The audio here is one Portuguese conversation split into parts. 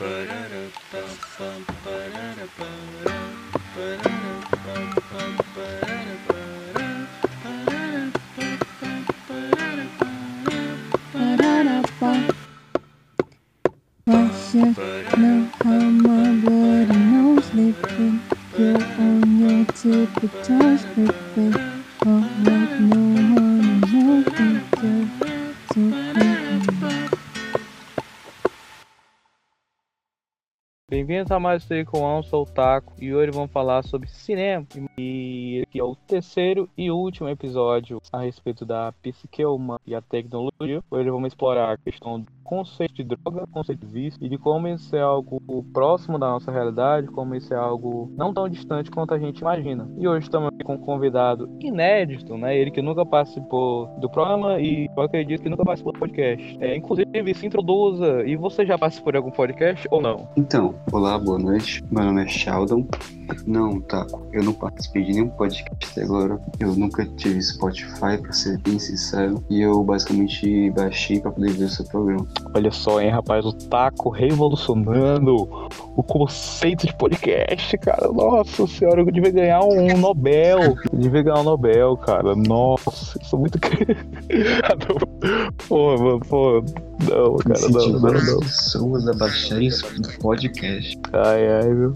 But A mais um Trico On, sou o Taco e hoje vamos falar sobre cinema. E aqui é o terceiro e último episódio a respeito da psique humana e a tecnologia. Hoje vamos explorar a questão do conceito de droga, conceito de vício e de como isso é algo próximo da nossa realidade, como isso é algo não tão distante quanto a gente imagina. E hoje estamos com um convidado inédito, né? Ele que nunca participou do programa e eu acredito que nunca participou do podcast. É, inclusive, se introduza. E você já participou de algum podcast ou não? Então, olá, boa noite. Meu nome é Sheldon. Não, Taco, eu não participei de nenhum podcast até agora. Eu nunca tive Spotify, pra ser bem sincero. E eu basicamente baixei pra poder ver o seu programa. Olha só, hein, rapaz, o Taco revolucionando o conceito de podcast, cara. Nossa senhora, eu devia ganhar um Nobel. Eu devia ganhar um Nobel, cara. Nossa, isso é muito. Pô, mano, pô. Não, cara, não, não, não. pessoas a baixarem podcast. Ai, ai, meu.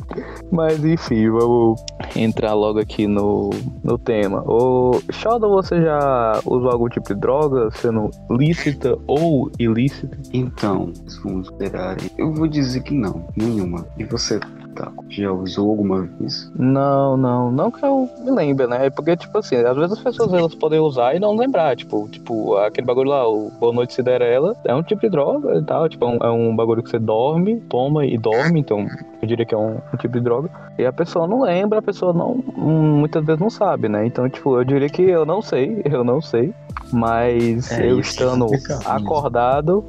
Mas enfim, vamos entrar logo aqui no, no tema. Ô, Sheldon, você já usou algum tipo de droga, sendo lícita ou ilícita? Então, vamos esperar. Eu vou dizer que não, nenhuma. E você, Taco, já usou alguma vez? Não, não, não que eu me lembre, né? Porque, tipo assim, às vezes as pessoas elas podem usar e não lembrar. Tipo, tipo, aquele bagulho lá, o Boa Noite Cinderela, é um tipo de droga e tal. Tipo, é um, é um bagulho que você dorme, toma e dorme, então eu diria que é um, um tipo de droga. E a pessoa não lembra, a pessoa não muitas vezes não sabe, né? Então, tipo, eu diria que eu não sei, eu não sei. Mas É, eu é estando mesmo. acordado,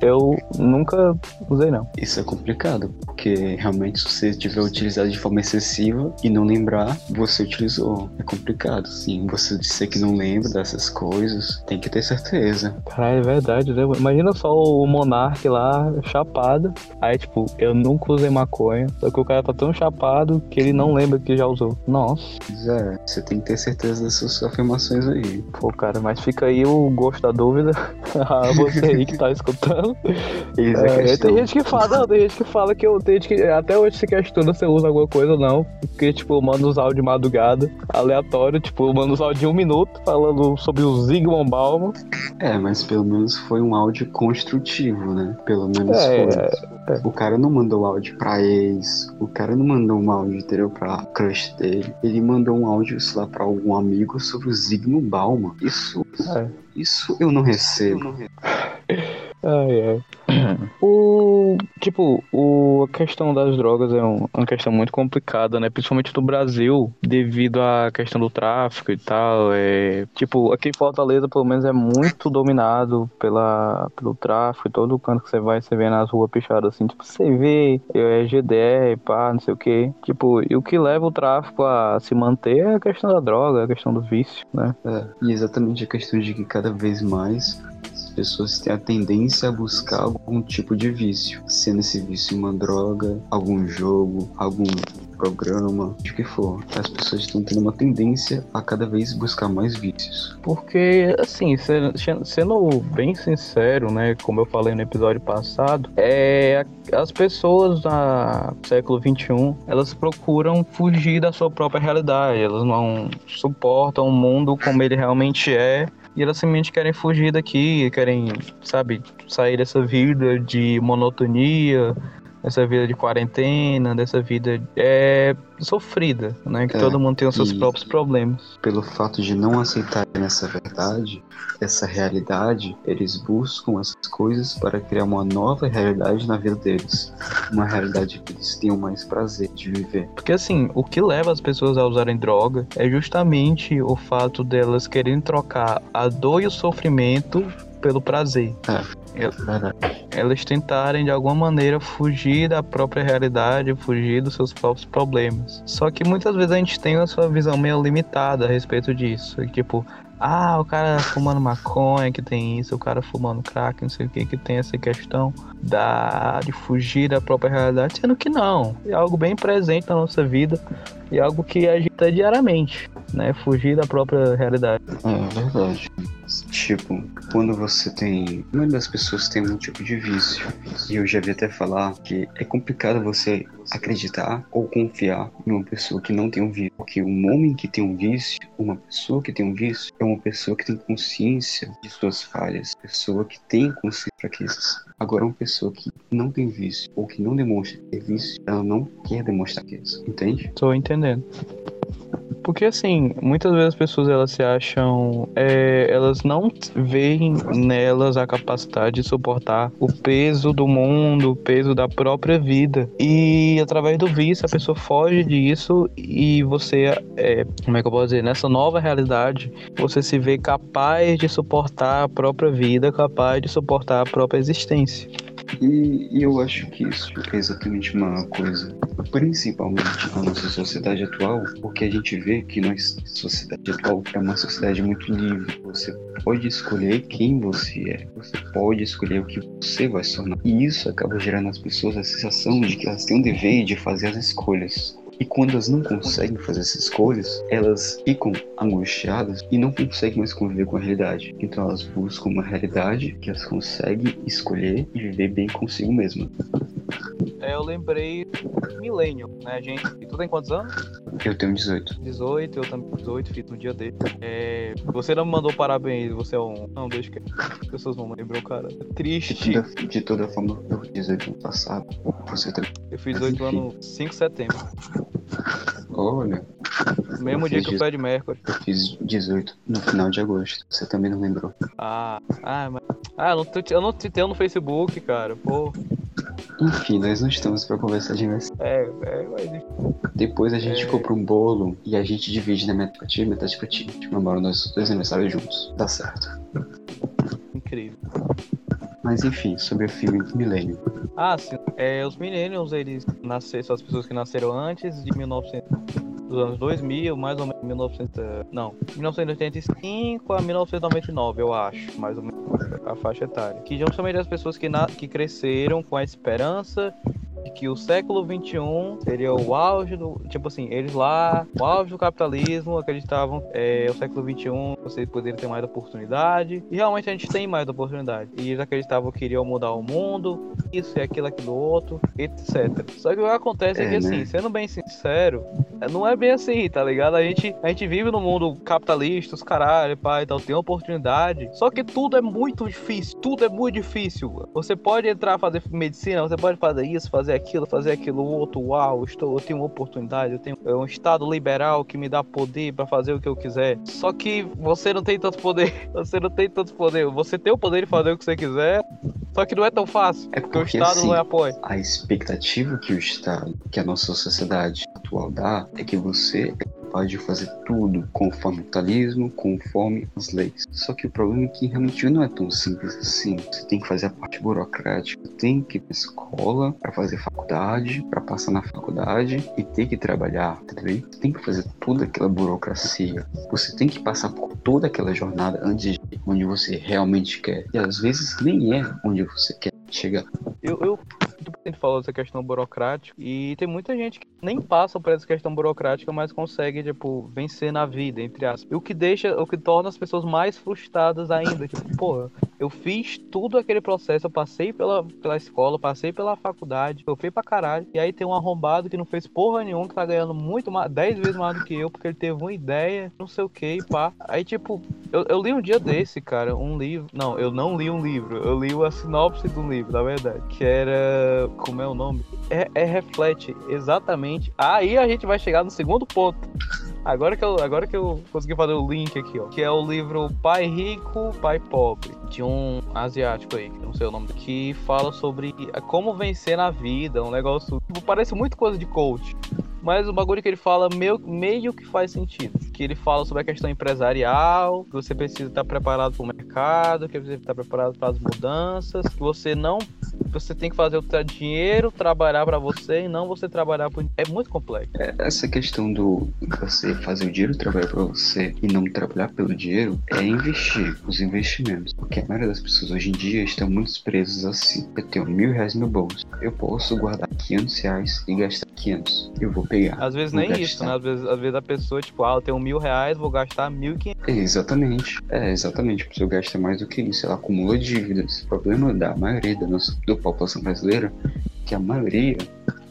eu nunca usei, não. Isso é complicado, porque realmente se você tiver utilizado de forma excessiva e não lembrar, você utilizou. É complicado, sim. Você disser que não lembra dessas coisas, tem que ter certeza. Caralho, é verdade, né? Imagina só o Monark lá, chapado. Aí, tipo, eu nunca usei maconha. Só que o cara tá tão chapado que ele não lembra que já usou. Nossa, Pois é, você tem que ter certeza dessas afirmações aí. pô, cara, mas fica aí o gosto da dúvida. a você aí que tá escutando. Eis É, tem gente que fala, não, tem gente que fala que eu gente que até hoje se questiona se eu uso alguma coisa ou não. Porque, tipo, eu mando os áudios de madrugada, aleatório, tipo, eu mando os áudios de um minuto falando sobre o Zygmunt Bauman. É, mas pelo menos foi um áudio construtivo, né? Pelo menos É, foi. O cara não mandou áudio pra ex, o cara não mandou um áudio, entendeu? Pra crush dele. Ele mandou um áudio, sei lá, pra algum amigo sobre o Zygmunt Bauman. Isso, É. isso eu não recebo. Ai, ai. O, tipo, o, a questão das drogas é um- uma questão muito complicada, né? Principalmente no Brasil, devido à questão do tráfico e tal. É, tipo, aqui em Fortaleza, pelo menos, é muito dominado pela, pelo tráfico. Todo canto que você vai, você vê nas ruas pichadas assim, tipo, você vê, é GDR, pá, não sei o quê. Tipo, e o que leva o tráfico a se manter é a questão da droga, a questão do vício, né? É, e exatamente a questão de que cada vez mais pessoas têm a tendência a buscar algum tipo de vício, sendo esse vício uma droga, algum jogo, algum programa, de que for. As pessoas estão tendo uma tendência a cada vez buscar mais vícios. Porque, assim, se- sendo bem sincero, né, como eu falei no episódio passado, é as pessoas do século XXI, elas procuram fugir da sua própria realidade, elas não suportam o mundo como ele realmente é. E elas simplesmente querem fugir daqui, querem, sabe, sair dessa vida de monotonia, dessa vida de quarentena, dessa vida é, sofrida, né? Que É, todo mundo tem os seus próprios problemas. Pelo fato de não aceitarem essa verdade, essa realidade, eles buscam essas coisas para criar uma nova realidade na vida deles. Uma realidade que eles tenham mais prazer de viver. Porque assim, o que leva as pessoas a usarem droga é justamente o fato delas quererem trocar a dor e o sofrimento pelo prazer. Verdade. Elas tentarem de alguma maneira fugir da própria realidade, fugir dos seus próprios problemas. Só que muitas vezes a gente tem a sua visão meio limitada a respeito disso. Tipo, Ah, o cara fumando maconha, que tem isso, o cara fumando crack, não sei o que, que tem essa questão da, de fugir da própria realidade, sendo que não. É algo bem presente na nossa vida e algo que agita diariamente, né? Fugir da própria realidade. É verdade. Tipo, quando você tem. A maioria das pessoas tem um tipo de vício. E eu já vi até falar que é complicado você acreditar ou confiar em uma pessoa que não tem um vício. Porque um homem que tem um vício, uma pessoa que tem um vício, é uma pessoa que tem consciência de suas falhas, pessoa que tem consciência de fraquezas. Agora, uma pessoa que não tem vício ou que não demonstra ter vício, ela não quer demonstrar fraqueza. Entende? Tô entendendo. Porque assim, muitas vezes as pessoas elas se acham, é, elas não veem nelas a capacidade de suportar o peso do mundo, o peso da própria vida. E através do vício a pessoa foge disso e você, é, como é que eu posso dizer, nessa nova realidade, você se vê capaz de suportar a própria vida, capaz de suportar a própria existência. E, e, eu acho que isso é exatamente uma coisa, principalmente na nossa sociedade atual, porque a gente vê que nossa sociedade atual é uma sociedade muito livre. Você pode escolher quem você é, você pode escolher o que você vai se tornar. E isso acaba gerando nas pessoas a sensação de que elas têm o dever de fazer as escolhas. E quando elas não conseguem fazer essas escolhas, elas ficam angustiadas e não conseguem mais conviver com a realidade. Então elas buscam uma realidade que elas conseguem escolher e viver bem consigo mesma. É, eu lembrei Millennium, né, gente? E tu tem quantos anos? Eu tenho 18. 18, eu também 18, fiz no dia dele. É, você não me mandou parabéns, você é um. Não, deixa que as pessoas não lembram, cara. Triste. De toda, de toda forma, eu fiz 18 ano passado. Você também. Eu fiz 18 anos 5 de setembro. Olha. Mesmo dia que o Fred Mercury. Eu fiz 18 no final de agosto. Você também não lembrou. Ah, ah, mas. Ah, eu não, te, eu não te tenho no Facebook, cara. Pô. Enfim, nós não estamos pra conversar de aniversário. É, é, mas... Depois a gente é... compra um bolo e a gente divide na metade pra ti metade pra ti. Tipo, comemora nossos dois aniversários juntos. Dá certo. Incrível. Mas enfim, sobre o filme Millennium. Ah, sim. É, os Millennials, eles nasceram, são as pessoas que nasceram antes de 1900 dos anos 2000, mais ou menos 1900, não, 1985 a 1999, eu acho, mais ou menos a faixa etária. Que justamente as pessoas que, na, que cresceram com a esperança de que o século 21 seria o auge do. Tipo assim, eles lá, o auge do capitalismo, acreditavam é, o século 21 vocês poderiam ter mais oportunidade. E realmente a gente tem mais oportunidade. E eles acreditavam que iriam mudar o mundo, isso e aquilo, aquilo outro, etc. Só que o que acontece é, é que, assim, né? sendo bem sincero, não é bem assim, tá ligado? A gente, a gente vive no mundo capitalista, os caralho, pai e tal, tem oportunidade. Só que tudo é muito difícil, tudo é muito difícil. Você pode entrar fazer medicina, você pode fazer isso, fazer aquilo, fazer aquilo outro. Uau, estou, eu tenho uma oportunidade, eu tenho um estado liberal que me dá poder para fazer o que eu quiser. Só que você não tem tanto poder, você não tem tanto poder. Você tem o poder de fazer o que você quiser, só que não é tão fácil, é porque, porque o Estado assim, não é apoio. A expectativa que o Estado, que a nossa sociedade atual dá, é que você capaz de fazer tudo conforme o capitalismo, conforme as leis. Só que o problema é que realmente não é tão simples assim. Você tem que fazer a parte burocrática, tem que ir pra escola para fazer faculdade, para passar na faculdade e ter que trabalhar, entendeu? Você tem que fazer toda aquela burocracia. Você tem que passar por toda aquela jornada antes de onde você realmente quer. E às vezes nem é onde você quer chegar. Eu, eu gente falou dessa questão burocrática e tem muita gente que nem passa por essa questão burocrática, mas consegue, tipo, vencer na vida, entre aspas. E o que deixa, o que torna as pessoas mais frustradas ainda, tipo, porra, eu fiz tudo aquele processo, eu passei pela, pela escola, passei pela faculdade, eu fui pra caralho, e aí tem um arrombado que não fez porra nenhuma, que tá ganhando muito mais, 10 vezes mais do que eu, porque ele teve uma ideia, não sei o que, pá. Aí, tipo, eu, eu li um dia desse, cara, um livro, não, eu não li um livro, eu li a sinopse do livro, na verdade, que era como é o nome? É, é, reflete exatamente. Aí a gente vai chegar no segundo ponto. Agora que, eu, agora que eu consegui fazer o link aqui, ó. Que é o livro Pai Rico, Pai Pobre. De um asiático aí, não sei o nome. Que fala sobre como vencer na vida. Um negócio. Parece muito coisa de coach. Mas o bagulho que ele fala meio, meio que faz sentido. Que ele fala sobre a questão empresarial, que você precisa estar preparado para o mercado, que você estar preparado para as mudanças, que você não você tem que fazer o dinheiro trabalhar pra você e não você trabalhar por. É muito complexo. É, Essa questão do você fazer o dinheiro trabalhar para você e não trabalhar pelo dinheiro é investir os investimentos. Porque a maioria das pessoas hoje em dia estão muito presas assim. Eu tenho mil reais no bolso. Eu posso guardar 500 reais e gastar 500. Eu vou pegar. Às vezes nem gastar. isso, né? Às vezes, às vezes a pessoa, tipo, ah, eu tenho mil reais, vou gastar mil e quinhentos. Exatamente. É, exatamente. A pessoa gasta mais do que isso. Ela acumula dívidas. O problema da maioria da nossa da população brasileira é que a maioria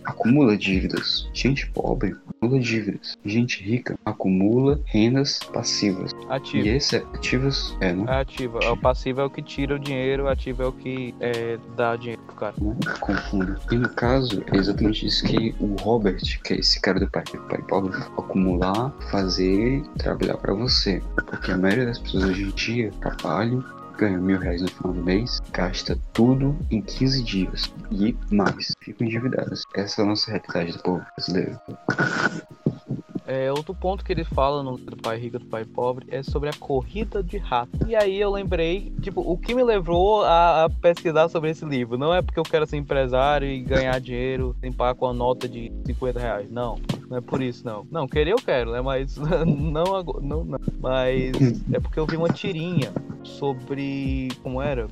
acumula dívidas. Gente pobre acumula dívidas. Gente rica acumula rendas passivas. E Ativo. esse ativos é, né? É ativa. O passivo é o que tira o dinheiro, o ativo é o que é, dá dinheiro pro cara. né? Confundo. E no caso, é exatamente isso que o Robert, que é esse cara do pai, pai pobre, acumular, fazer, trabalhar pra você. Porque a maioria das pessoas hoje em dia trabalham, ganham mil reais no final do mês, gasta tudo em 15 dias e mais. Ficam endividadas. Essa é a nossa realidade do povo brasileiro. É, outro ponto que ele fala no do pai rico do pai pobre é sobre a corrida de rato. E aí eu lembrei, tipo, o que me levou a, a pesquisar sobre esse livro. Não é porque eu quero ser empresário e ganhar dinheiro, limpar com a nota de 50 reais. Não, não é por isso, não. Não, querer eu quero, né? Mas não. Não, não. Mas é porque eu vi uma tirinha sobre. Como era?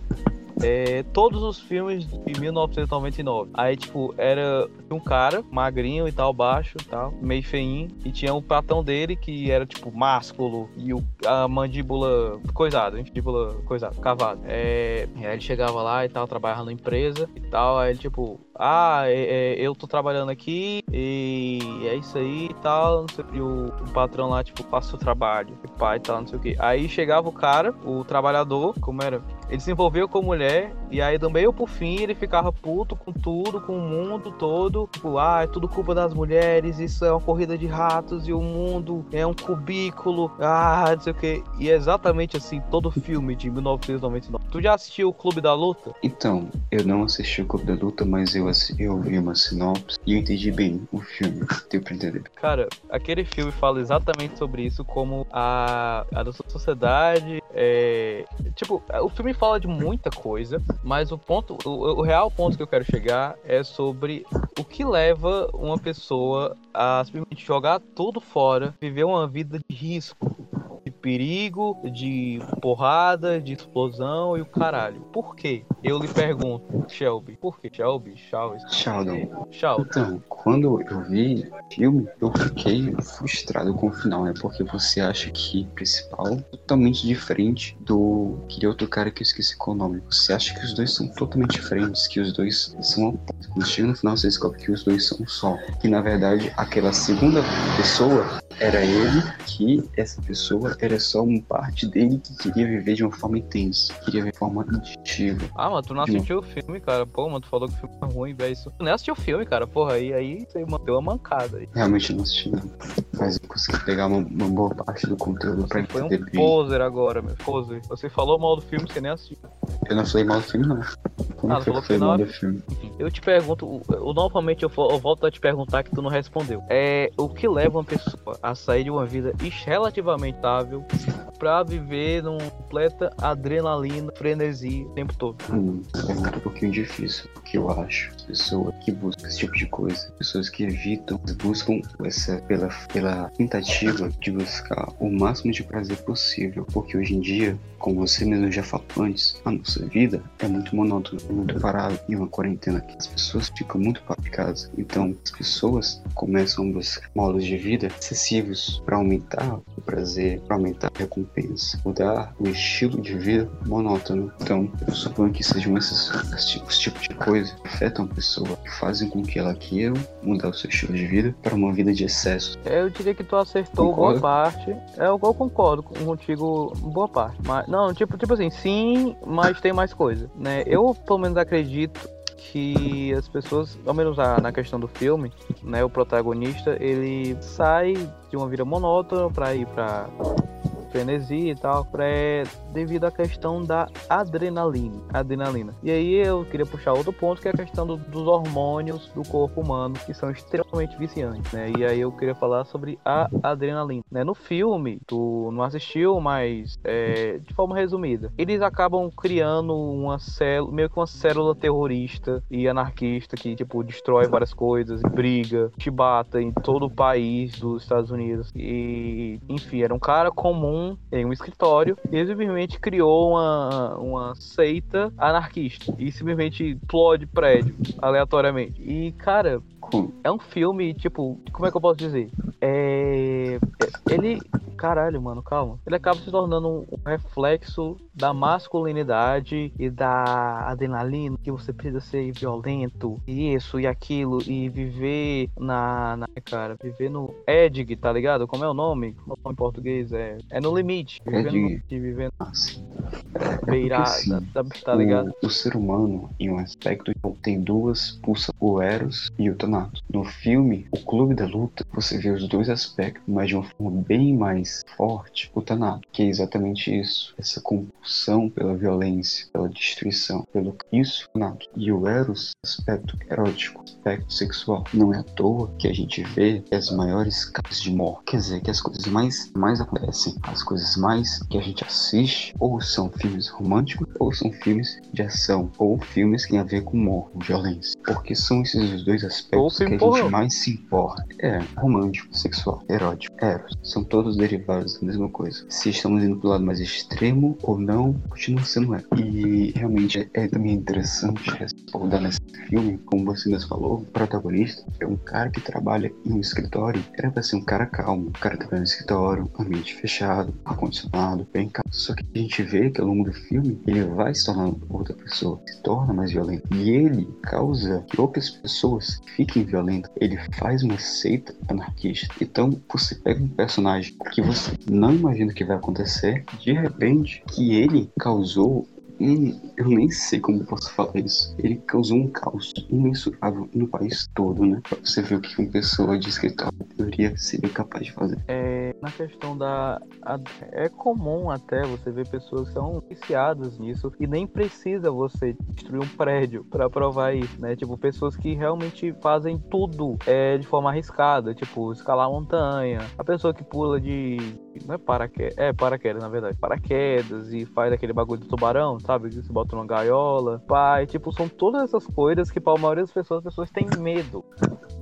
É, todos os filmes de 1999. Aí, tipo, era um cara, magrinho e tal, baixo e tal, meio feinho. E tinha o patrão dele que era, tipo, másculo. E o, a mandíbula coisada, mandíbula coisada, cavada. É, aí ele chegava lá e tal, trabalhava na empresa e tal. Aí ele, tipo, ah, é, é, eu tô trabalhando aqui e é isso aí e tal. Não sei, e o, o patrão lá, tipo, passa o trabalho, e pai e tal, não sei o que. Aí chegava o cara, o trabalhador, como era? Ele se envolveu com a mulher e aí do meio pro fim ele ficava puto com tudo, com o mundo todo. Tipo, ah, é tudo culpa das mulheres, isso é uma corrida de ratos e o mundo é um cubículo. Ah, não sei o que. E é exatamente assim todo filme de 1999. Tu já assistiu o Clube da Luta? Então, eu não assisti o Clube da Luta, mas eu, eu vi uma sinopse e eu entendi bem o filme. Deu pra entender. Cara, aquele filme fala exatamente sobre isso, como a, a nossa sociedade é. Tipo, o filme fala de muita coisa, mas o ponto, o, o real ponto que eu quero chegar é sobre o que leva uma pessoa a simplesmente jogar tudo fora, viver uma vida de risco. De perigo, de porrada, de explosão e o caralho. Por quê? Eu lhe pergunto, Shelby. Por quê? Shelby? Charles? Sheldon. Sheldon. Então, quando eu vi o filme, eu fiquei frustrado com o final, né? Porque você acha que o principal é totalmente diferente do aquele outro cara que eu esqueci qual o nome. Você acha que os dois são totalmente diferentes, que os dois são opostos. Quando chega no final, você descobre que os dois são um só. Que na verdade, aquela segunda pessoa era ele, que essa pessoa era só uma parte dele que queria viver de uma forma intensa, queria viver de forma instintiva. Ah, mano, tu não novo. assistiu o filme, cara. Pô, mano, tu falou que o filme é ruim, velho. Tu nem assistiu o filme, cara. Porra, aí, aí você deu uma mancada aí. Realmente não assisti, não. Mas eu consegui pegar uma, uma boa parte do conteúdo pra foi um bem. poser agora, meu. Poser. Você falou mal do filme, você nem assistiu. Eu não falei mal do filme, não. Como Ah, que falou eu falei mal do filme? Eu te pergunto, o- novamente eu, eu volto a te perguntar que tu não respondeu. É o que leva uma pessoa a sair de uma vida relativamente estável pra viver numa completa adrenalina, frenesi o tempo todo? Hum, é um pouquinho difícil, porque eu acho. As pessoas que buscam esse tipo de coisa, pessoas que evitam, buscam essa pela, pela tentativa de buscar o máximo de prazer possível. Porque hoje em dia, como você mesmo já falou antes, a nossa vida é muito monótona, é muito parada. E uma quarentena que as pessoas ficam muito para casa. Então, as pessoas começam a buscar modos de vida excessivos para aumentar o prazer, para aumentar a recompensa, mudar o estilo de vida monótono. Então, eu suponho que sejam esses, esses tipos, de coisas que afetam a pessoa, que fazem com que ela queira mudar o seu estilo de vida para uma vida de excesso. Eu diria que tu acertou Concorda? boa parte. É, eu, eu concordo contigo boa parte. Mas, não, tipo, tipo assim, sim, mas tem mais coisa, né? Eu, pelo menos, acredito que as pessoas, ao menos na questão do filme, né, o protagonista, ele sai de uma vida monótona pra ir pra frenesi e tal, é devido à questão da adrenalina, adrenalina. E aí eu queria puxar outro ponto que é a questão do, dos hormônios do corpo humano, que são extremamente viciantes, né? E aí eu queria falar sobre a adrenalina, né? No filme, tu não assistiu, mas é, de forma resumida, eles acabam criando uma célula, meio que uma célula terrorista e anarquista que, tipo, destrói várias coisas, briga, chibata em todo o país dos Estados Unidos. E, enfim, era um cara comum em um escritório e ele simplesmente criou uma, uma seita anarquista e simplesmente explode prédio aleatoriamente. E, cara, é um filme, tipo, como é que eu posso dizer? É. Ele. Caralho, mano, calma. Ele acaba se tornando um reflexo da masculinidade e da adrenalina, que você precisa ser violento, e isso e aquilo, e viver na. na cara, viver no Edig, tá ligado? Como é o nome? Como é o nome em português? É, é no limite. Viver no, viver Ah, sim. beirada, assim, tá, tá ligado? O, o ser humano, em um aspecto, tem duas pulsas, o Eros e o Thanatos. No filme, o Clube da Luta, você vê os dois aspectos, mas de uma forma bem mais forte, o Thanatos, que é exatamente isso, essa compulsão pela violência, pela destruição, pelo isso, Thanatos. E o Eros, aspecto erótico, aspecto sexual. Não é à toa que a gente vê as maiores casos de morte, quer dizer, que as coisas mais, mais acontecem, as coisas mais que a gente assiste, ou são filmes românticos, ou são filmes de ação, ou filmes que têm a ver com morte, violência. Porque são esses os dois Ou aspectos que filme a gente mais se importa. É, romântico, sexual, erótico, eros. São todos derivados da mesma coisa. Se estamos indo pro lado mais extremo ou não, continua sendo é. E realmente é, é também interessante respaldar nesse filme, como você mesmo falou, o protagonista é um cara que trabalha em um escritório. Era pra ser um cara calmo, um cara que trabalha no escritório, ambiente fechado, ar-condicionado, bem calmo. Só que a gente vê que ao longo do filme ele vai se tornando outra pessoa, se torna mais violento. E ele causa que outras pessoas fiquem violentas. Ele faz uma seita anarquista. Então você pega um personagem que você não imagina que vai acontecer, de repente, que ele causou um, eu nem sei como posso falar isso. Ele causou um caos imensurável no país todo, né? Pra você ver o que uma pessoa de escritório teoria seria capaz de fazer. É, na questão da. a- é comum até você ver pessoas que são viciadas nisso e nem precisa você destruir um prédio pra provar isso, né? Tipo, pessoas que realmente fazem tudo é, de forma arriscada, tipo, escalar montanha, a pessoa que pula de. Não é paraquedas, é paraquedas na verdade, paraquedas e faz aquele bagulho do tubarão, sabe? Que se bota numa gaiola, pai, tipo, são todas essas coisas que para a maioria das pessoas, as pessoas têm medo.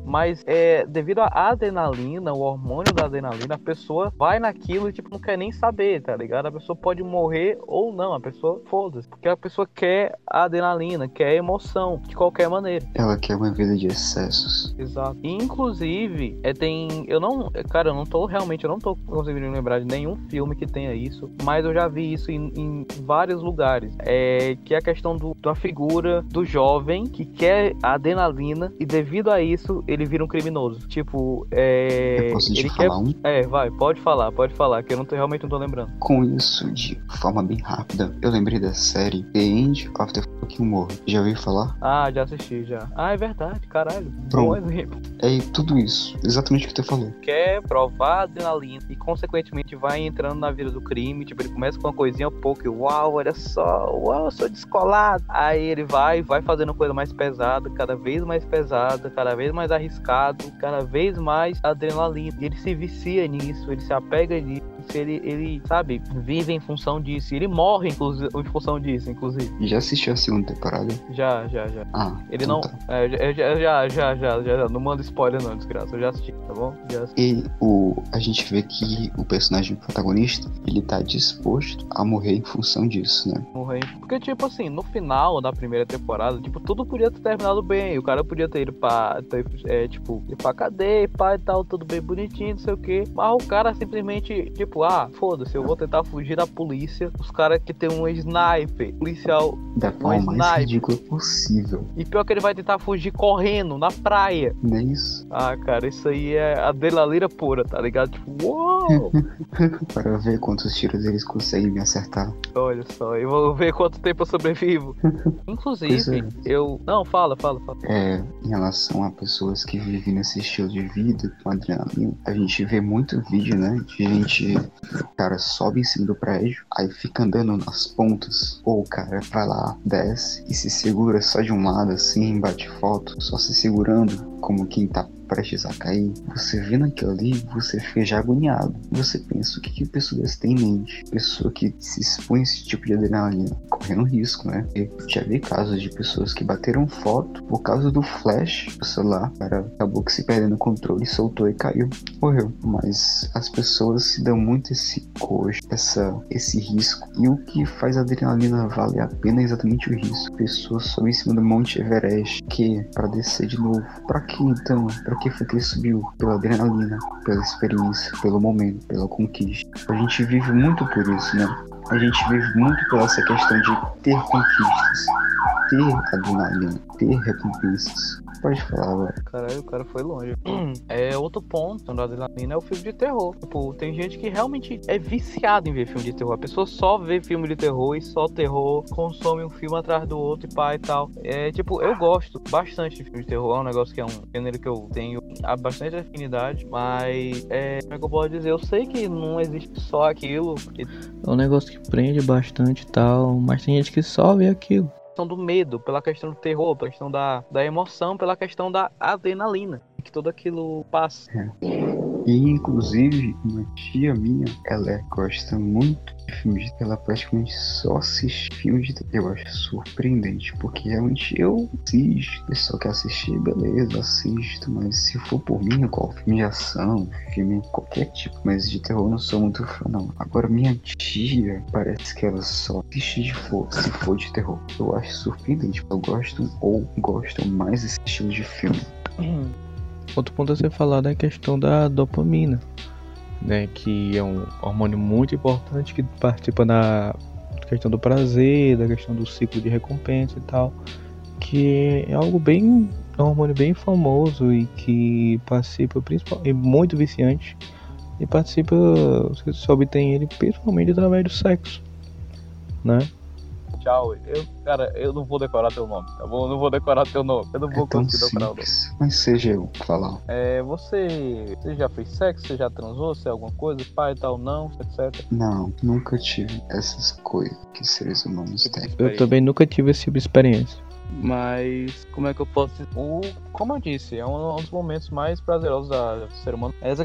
Mas é devido à adrenalina, o hormônio da adrenalina, a pessoa vai naquilo e tipo, não quer nem saber, tá ligado? A pessoa pode morrer ou não, a pessoa foda-se. Porque a pessoa quer a adrenalina, quer emoção, de qualquer maneira. Ela quer uma vida de excessos. Exato. E, inclusive, é, tem. Eu não. Cara, eu não tô realmente, eu não tô conseguindo lembrar de nenhum filme que tenha isso. Mas eu já vi isso em, em vários lugares. É que é a questão do, da figura do jovem que quer a adrenalina e devido a isso ele vira um criminoso. Tipo, é. eu posso ele quer. falar um? É, vai, pode falar, pode falar, que eu não tô, realmente não tô lembrando. Com isso, de forma bem rápida, eu lembrei da série The End of the Fucking World. Já ouviu falar? Ah, já assisti já. Ah, é verdade, caralho. Bom Pronto. exemplo. É tudo isso. Exatamente o que tu falou. quer provar adrenalina e consequentemente vai entrando na vida do crime, tipo, ele começa com uma coisinha pouco, e, uau, olha só, uau, eu sou descolado. Aí ele vai, vai fazendo coisa mais pesada, cada vez mais pesada, cada vez mais arriscado, cada vez mais adrenalina. E ele se vicia nisso, ele se apega nisso, ele, ele sabe, vive em função disso. Ele morre inclusive, em função disso, inclusive. Já assistiu a segunda temporada? Já, já, já. Ah, Ele então não. tá. é, já, já, já, já, já. Não manda spoiler, não, desgraça. Eu já assisti, tá bom? Já assisti. E o, a gente vê que o personagem protagonista, ele tá disposto a morrer em função disso, né? morrer. Porque, tipo assim, no final da primeira temporada, tipo, tudo podia ter terminado bem. O cara podia ter ido pra, ter, é, tipo, ir pra cadeia, pá e tal, tudo bem bonitinho, não sei o que. Mas o cara simplesmente, tipo, ah, foda-se, eu vou tentar fugir da polícia. Os caras que tem um sniper, policial. Da forma mais sniper. ridícula possível. E pior que ele vai tentar fugir correndo na praia. Não é isso? Ah, cara, isso aí é adrenalina pura, tá ligado? Tipo, uou! Para ver quantos tiros eles conseguem me acertar. Olha só, eu vou ver quanto tempo eu sobrevivo. Inclusive, é. eu. Não, fala, fala, fala. É, em relação a pessoas que vivem nesse estilo de vida com adrenalina, a gente vê muito vídeo, né? De gente O cara sobe em cima do prédio, aí fica andando nas pontas. Ou o cara vai lá, desce e se segura só de um lado assim, bate foto, só se segurando, como quem tá prestes a cair, você vê naquilo ali, você fica já agoniado. Você pensa, o que, que a pessoa desse tem em mente? Pessoa que se expõe a esse tipo de adrenalina, correndo risco, né? Eu já vi casos de pessoas que bateram foto por causa do flash do celular, o cara acabou que se perdendo o controle, soltou e caiu, morreu. Mas as pessoas se dão muito esse coxo, essa, esse risco. E o que faz a adrenalina valer a pena é exatamente o risco. Pessoas sobem em cima do Monte Everest, que para descer de novo. Para que então? Pra que foi que ele subiu? Pela adrenalina, pela experiência, pelo momento, pela conquista. A gente vive muito por isso, né? A gente vive muito por essa questão de ter conquistas, ter adrenalina, ter recompensas. Pode falar, velho. Caralho, o cara foi longe. É outro ponto da adrenalina é o filme de terror. Tipo, tem gente que realmente é viciada em ver filme de terror. A pessoa só vê filme de terror e só terror, consome um filme atrás do outro e pá e tal. É tipo, eu gosto bastante de filme de terror. É um negócio que é um gênero que eu tenho bastante afinidade. Mas, é, como é que eu posso dizer? Eu sei que não existe só aquilo. É um negócio que prende bastante e tal, mas tem gente que só vê aquilo. Questão do medo, pela questão do terror, pela questão da, da emoção, pela questão da adrenalina. Que tudo aquilo passa. E inclusive, uma tia minha, ela gosta muito de filmes de terror, ela praticamente só assiste filmes de terror. Eu acho surpreendente, porque realmente eu assisto, pessoal quer assistir, beleza, assisto, mas se for por mim, qual filme de ação, filme qualquer tipo, mas de terror eu não sou muito fã não. Agora minha tia, parece que ela só assiste de for, se for de terror. Eu acho surpreendente, eu gosto ou gosto mais desse estilo de filme. Outro ponto a ser falado é a questão da dopamina, né? Que é um hormônio muito importante que participa da questão do prazer, da questão do ciclo de recompensa e tal. Que é algo bem. É um hormônio bem famoso e que participa principalmente. É muito viciante. E participa. Você obtém ele principalmente através do sexo. Né? Tchau. Eu, cara, eu não vou decorar teu nome, tá bom? Eu não vou decorar teu nome. Eu não É vou tão conseguir decorar o nome. mas seja eu falar. É, você, você já fez sexo? Você já transou? Você é alguma coisa? Pai tal, não, etc. Não, nunca tive essas coisas que seres humanos têm. Eu também nunca tive esse tipo de experiência. Mas, como é que eu posso? O, como eu disse, é um, um dos momentos mais prazerosos da, do ser humano. É essa.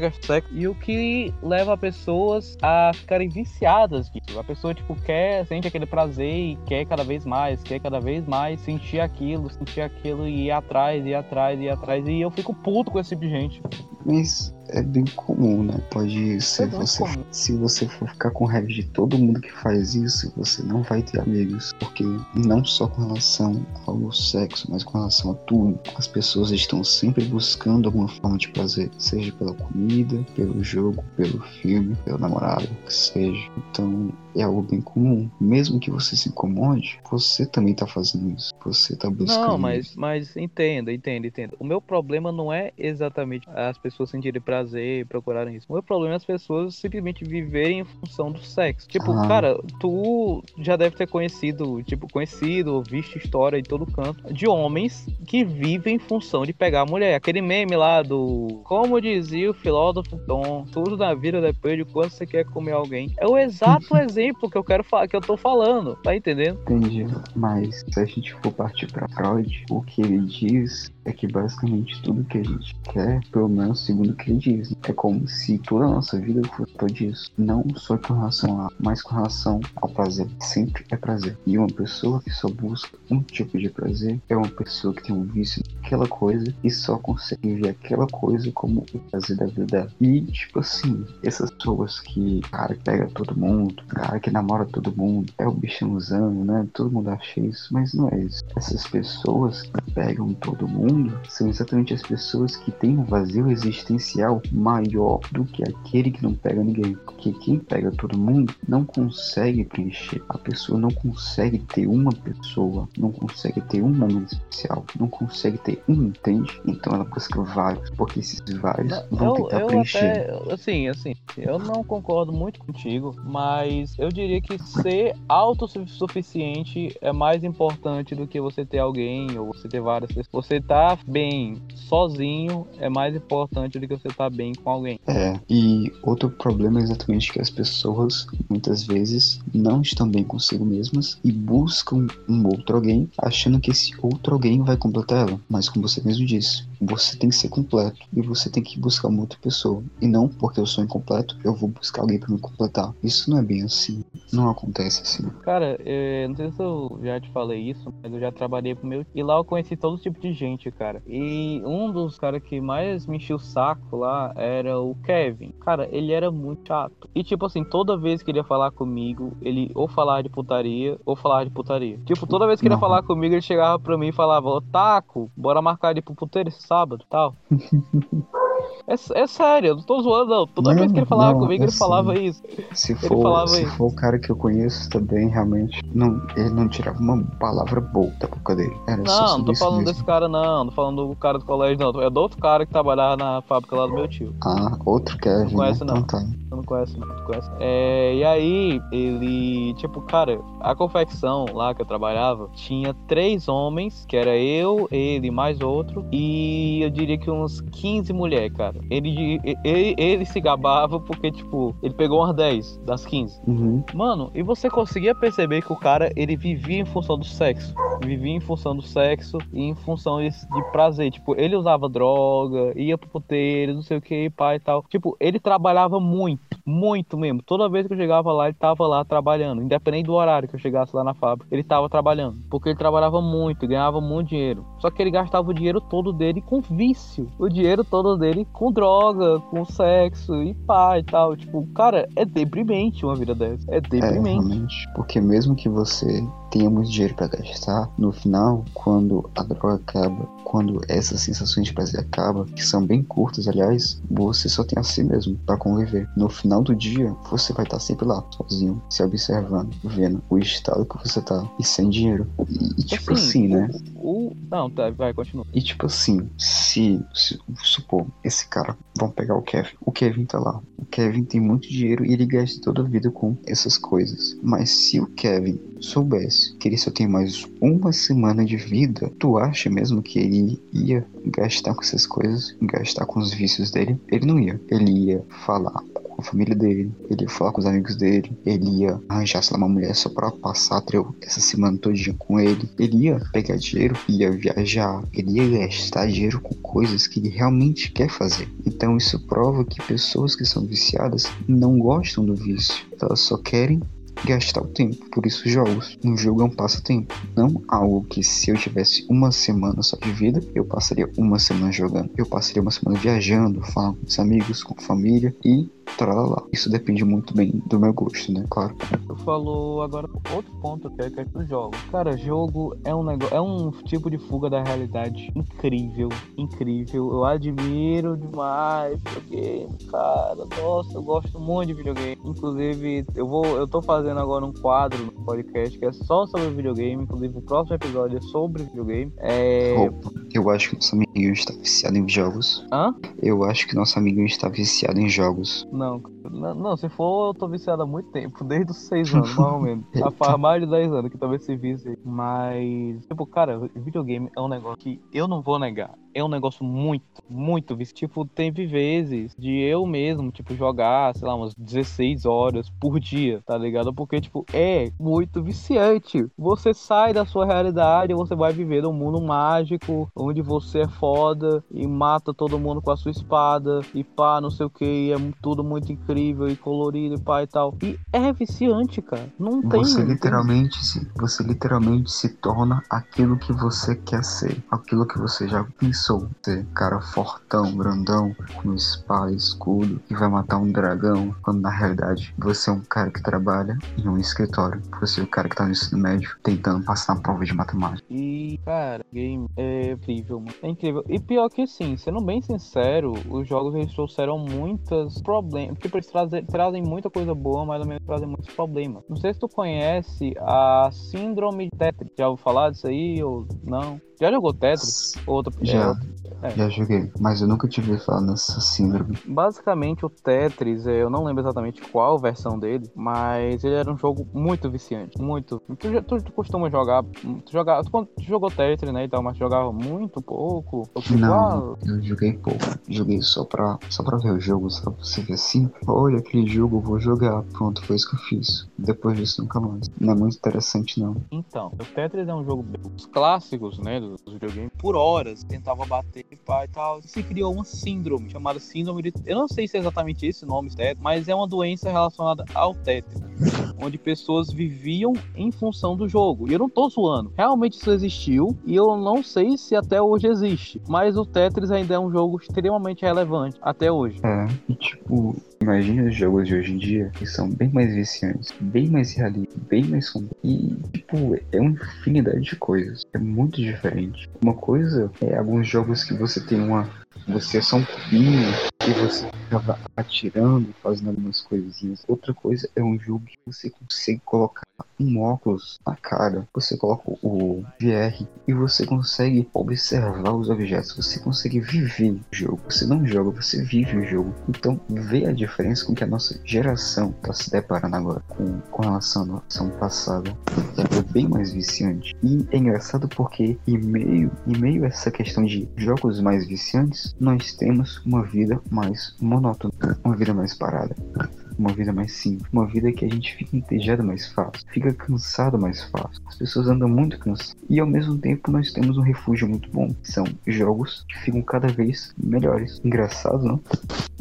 E o que leva pessoas a ficarem viciadas disso. A pessoa, tipo, quer, sente aquele prazer e quer cada vez mais, quer cada vez mais sentir aquilo, sentir aquilo e ir atrás, ir atrás, ir atrás. E eu fico puto com esse tipo de gente. Mas é bem comum, né? Pode ser muito você. comum. Se você for ficar com raiva de todo mundo que faz isso, você não vai ter amigos. Porque não só com relação ao sexo, mas com relação a tudo. As pessoas estão sempre buscando alguma forma de prazer. Seja pela comida, pelo jogo, pelo filme, pelo namorado, o que seja. Então é algo bem comum. Mesmo que você se incomode, você também tá fazendo isso. Você tá buscando. Não, mas, isso. mas entenda, entenda, entenda. O meu problema não é exatamente as pessoas sentirem prazer e procurarem isso. O meu problema é as pessoas simplesmente viverem em função do sexo. Tipo, Ah. cara, tu já deve ter conhecido, tipo, conhecido ou visto história em todo canto de homens que vivem em função de pegar a mulher. Aquele meme lá do. Como dizia o filósofo Tom, tudo na vida depende de quanto você quer comer alguém. É o exato exemplo que eu quero falar, que eu tô falando. Tá entendendo? Entendi. Mas se a gente for partir pra Freud, o que ele diz é que basicamente tudo que a gente quer, pelo menos segundo o que ele diz, é como se toda a nossa vida fosse todo disso. Não só com relação a, mas com relação ao prazer. Sempre é prazer. E uma pessoa que só busca um tipo de prazer é uma pessoa que tem um vício naquela coisa e só consegue ver aquela coisa como o prazer da vida dela. E, tipo assim, essas pessoas que, cara, que pega todo mundo, cara que namora todo mundo, é o bichãozão, né? Todo mundo acha isso, mas não é isso. Essas pessoas que pegam todo mundo são exatamente as pessoas que têm um vazio existencial maior do que aquele que não pega ninguém. Porque quem pega todo mundo não consegue preencher. A pessoa não consegue ter uma pessoa, não consegue ter um momento especial, não consegue ter um, entende? Então ela busca vários, porque esses vários vão Eu, tentar eu preencher. até, assim, assim, eu não concordo muito contigo, mas eu diria que ser autossuficiente é mais importante do que você ter alguém ou você ter várias pessoas. Você tá bem sozinho é mais importante do que você estar bem com alguém. É, e outro problema é exatamente que as pessoas muitas vezes não estão bem consigo mesmas e buscam um outro alguém achando que esse outro alguém vai completar ela. Mas como você mesmo disse, você tem que ser completo e você tem que buscar uma outra pessoa. E não porque eu sou incompleto, eu vou buscar alguém para me completar. Isso não é bem assim. Não acontece assim. Cara, é, não sei se eu já te falei isso, mas eu já trabalhei com meu. E lá eu conheci todo tipo de gente, cara. E um dos caras que mais me enchia o saco lá era o Kevin. Cara, ele era muito chato. E tipo assim, toda vez que ele ia falar comigo, ele ou falava de putaria ou falava de putaria. Tipo, toda vez que ele ia falar comigo, ele chegava pra mim e falava: Ô Taco, bora marcar de pro puteiro esse sábado tal. É, é sério, eu não tô zoando, não. Toda Não, vez que ele falava não, comigo, ele falava sério. isso. Se falava for, se isso. for o cara que eu conheço também, realmente, não, ele não tirava uma palavra boa da boca dele. Era só Não, não tô falando mesmo. desse cara, não. Não falando do cara do colégio, não. É do outro cara que trabalhava na fábrica lá do meu tio. Ah, outro Kevin, Não conhece, né? não. Então tá. Não conhece, não. Tu conhece. É, e aí, ele, tipo, cara, a confecção lá que eu trabalhava tinha três homens, que era eu, ele mais outro, e eu diria que uns 15 mulheres, cara. Ele, ele, ele se gabava porque, tipo, ele pegou umas 10 das 15. Uhum. Mano, e você conseguia perceber que o cara, ele vivia em função do sexo. Vivia em função do sexo e em função de de prazer. Tipo, ele usava droga, ia pro puteiro, não sei o que, pai e tal. Tipo, ele trabalhava muito, muito mesmo. Toda vez que eu chegava lá, ele tava lá trabalhando. Independente do horário que eu chegasse lá na fábrica, ele tava trabalhando. Porque ele trabalhava muito, ganhava muito dinheiro. Só que ele gastava o dinheiro todo dele com vício. O dinheiro todo dele com droga, com sexo e pá e tal. Tipo, cara, é deprimente uma vida dessa. É É, deprimente. realmente. Porque mesmo que você tenha muito dinheiro pra gastar, no final, quando a droga acaba, quando essas sensações de prazer acabam, que são bem curtas, aliás, você só tem a si mesmo pra conviver. No final do dia, você vai estar sempre lá, sozinho, se observando, vendo o estado que você tá e sem dinheiro. E, e tipo assim, né? O, o- Não, tá, vai, continua. E tipo assim, se, se supor, esse cara, vamos pegar o Kevin. O Kevin tá lá. O Kevin tem muito dinheiro e ele gasta toda a vida com essas coisas. Mas se o Kevin soubesse que ele só tem mais uma semana de vida, tu acha mesmo que ele ia gastar com essas coisas, gastar com os vícios dele? Ele não ia. Ele ia falar com a família dele, ele ia falar com os amigos dele, ele ia arranjar, sei lá, uma mulher só pra passar treu essa semana todinha com ele. Ele ia pegar dinheiro, ia viajar, ele ia gastar dinheiro com coisas que ele realmente quer fazer. Então isso prova que pessoas que são viciadas não gostam do vício, elas só querem gastar o tempo. Por isso, jogos. Um jogo é um passatempo, não algo que se eu tivesse uma semana só de vida, eu passaria uma semana jogando. Eu passaria uma semana viajando, falando com os amigos, com a família e tralala. Isso depende muito bem do meu gosto, né? Claro. Tu falou agora outro ponto que é que é dos jogos. Cara, jogo é um negócio, é um tipo de fuga da realidade incrível, incrível. Eu admiro demais videogame, cara. Nossa, eu gosto muito de videogame. Inclusive, eu vou, eu tô fazendo agora um quadro no podcast que é só sobre videogame. Inclusive, o próximo episódio é sobre videogame. É. Opa, eu acho que nosso amiguinho está viciado em jogos. Hã? Eu acho que nosso amiguinho está viciado em jogos. Não, não, não, se for, eu tô viciado há muito tempo, desde os 6 anos, mais ou menos. Já faz mais de 10 anos que talvez se aí. Mas, tipo, cara, videogame é um negócio que eu não vou negar. É um negócio muito, muito vício. Tipo, teve vezes de eu mesmo, tipo, jogar, sei lá, umas 16 horas por dia, tá ligado? Porque, tipo, é muito viciante. Você sai da sua realidade, você vai viver num mundo mágico, onde você é foda e mata todo mundo com a sua espada e pá, não sei o que, e é tudo muito incrível e colorido e pá e tal. E é viciante, cara. Não tem. Você literalmente se, você literalmente se torna aquilo que você quer ser, aquilo que você já pensou ser, cara fortão, grandão, com espada, escudo, que vai matar um dragão, quando na realidade você é um cara que trabalha em um escritório, você é o cara que tá no ensino médio tentando passar na prova de matemática. E, cara, game é incrível, mano. É incrível. E pior que sim, sendo bem sincero, os jogos eles trouxeram muitos problemas. Tipo, eles trazem, trazem muita coisa boa, mas também trazem muitos problemas. Não sei se tu conhece a Síndrome de Tetris. Já ouviu falar disso aí ou não? Já jogou Tetris? Outro, é, Já. outro- É. Já joguei, mas eu nunca tive falar nessa síndrome. Basicamente, o Tetris, é, eu não lembro exatamente qual versão dele, mas ele era um jogo muito viciante, muito. Tu, tu, tu costuma jogar, tu, joga, tu, tu jogou Tetris, né, e tal, mas jogava muito pouco? Ou Não, ah, eu joguei pouco. Joguei só pra, só pra ver o jogo, só pra você ver assim. Olha aquele jogo, eu vou jogar. Pronto, foi isso que eu fiz. Depois disso, nunca mais. Não é muito interessante, não. Então, o Tetris é um jogo bem- os clássicos, né, dos dos videogames. Por horas tentava bater e pá e tal. Se criou uma síndrome chamada síndrome de, eu não sei se é exatamente esse nome Tetris, mas é uma doença relacionada ao Tetris, onde pessoas viviam em função do jogo. E eu não tô zoando. Realmente isso existiu e eu não sei se até hoje existe, mas o Tetris ainda é um jogo extremamente relevante até hoje. É, e tipo, imagina os jogos de hoje em dia que são bem mais viciantes, bem mais realistas, bem mais complexos. E, tipo, é uma infinidade de coisas. É muito diferente. Uma coisa é alguns jogos que você tem uma. Você é só um cubinho e você ficava atirando, fazendo algumas coisinhas. Outra coisa é um jogo que você consegue colocar um óculos na cara, você coloca o VR e você consegue observar os objetos, você consegue viver o jogo. Você não joga, você vive o jogo. Então, vê a diferença com que a nossa geração está se deparando agora com, com relação à geração passada. É bem mais viciante. E é engraçado porque, em meio, em meio a essa questão de jogos mais viciantes, nós temos uma vida mais monótona, uma vida mais parada uma vida mais simples, uma vida que a gente fica entediado mais fácil, fica cansado mais fácil. As pessoas andam muito cansadas. E ao mesmo tempo nós temos um refúgio muito bom. São jogos que ficam cada vez melhores. Engraçado, não?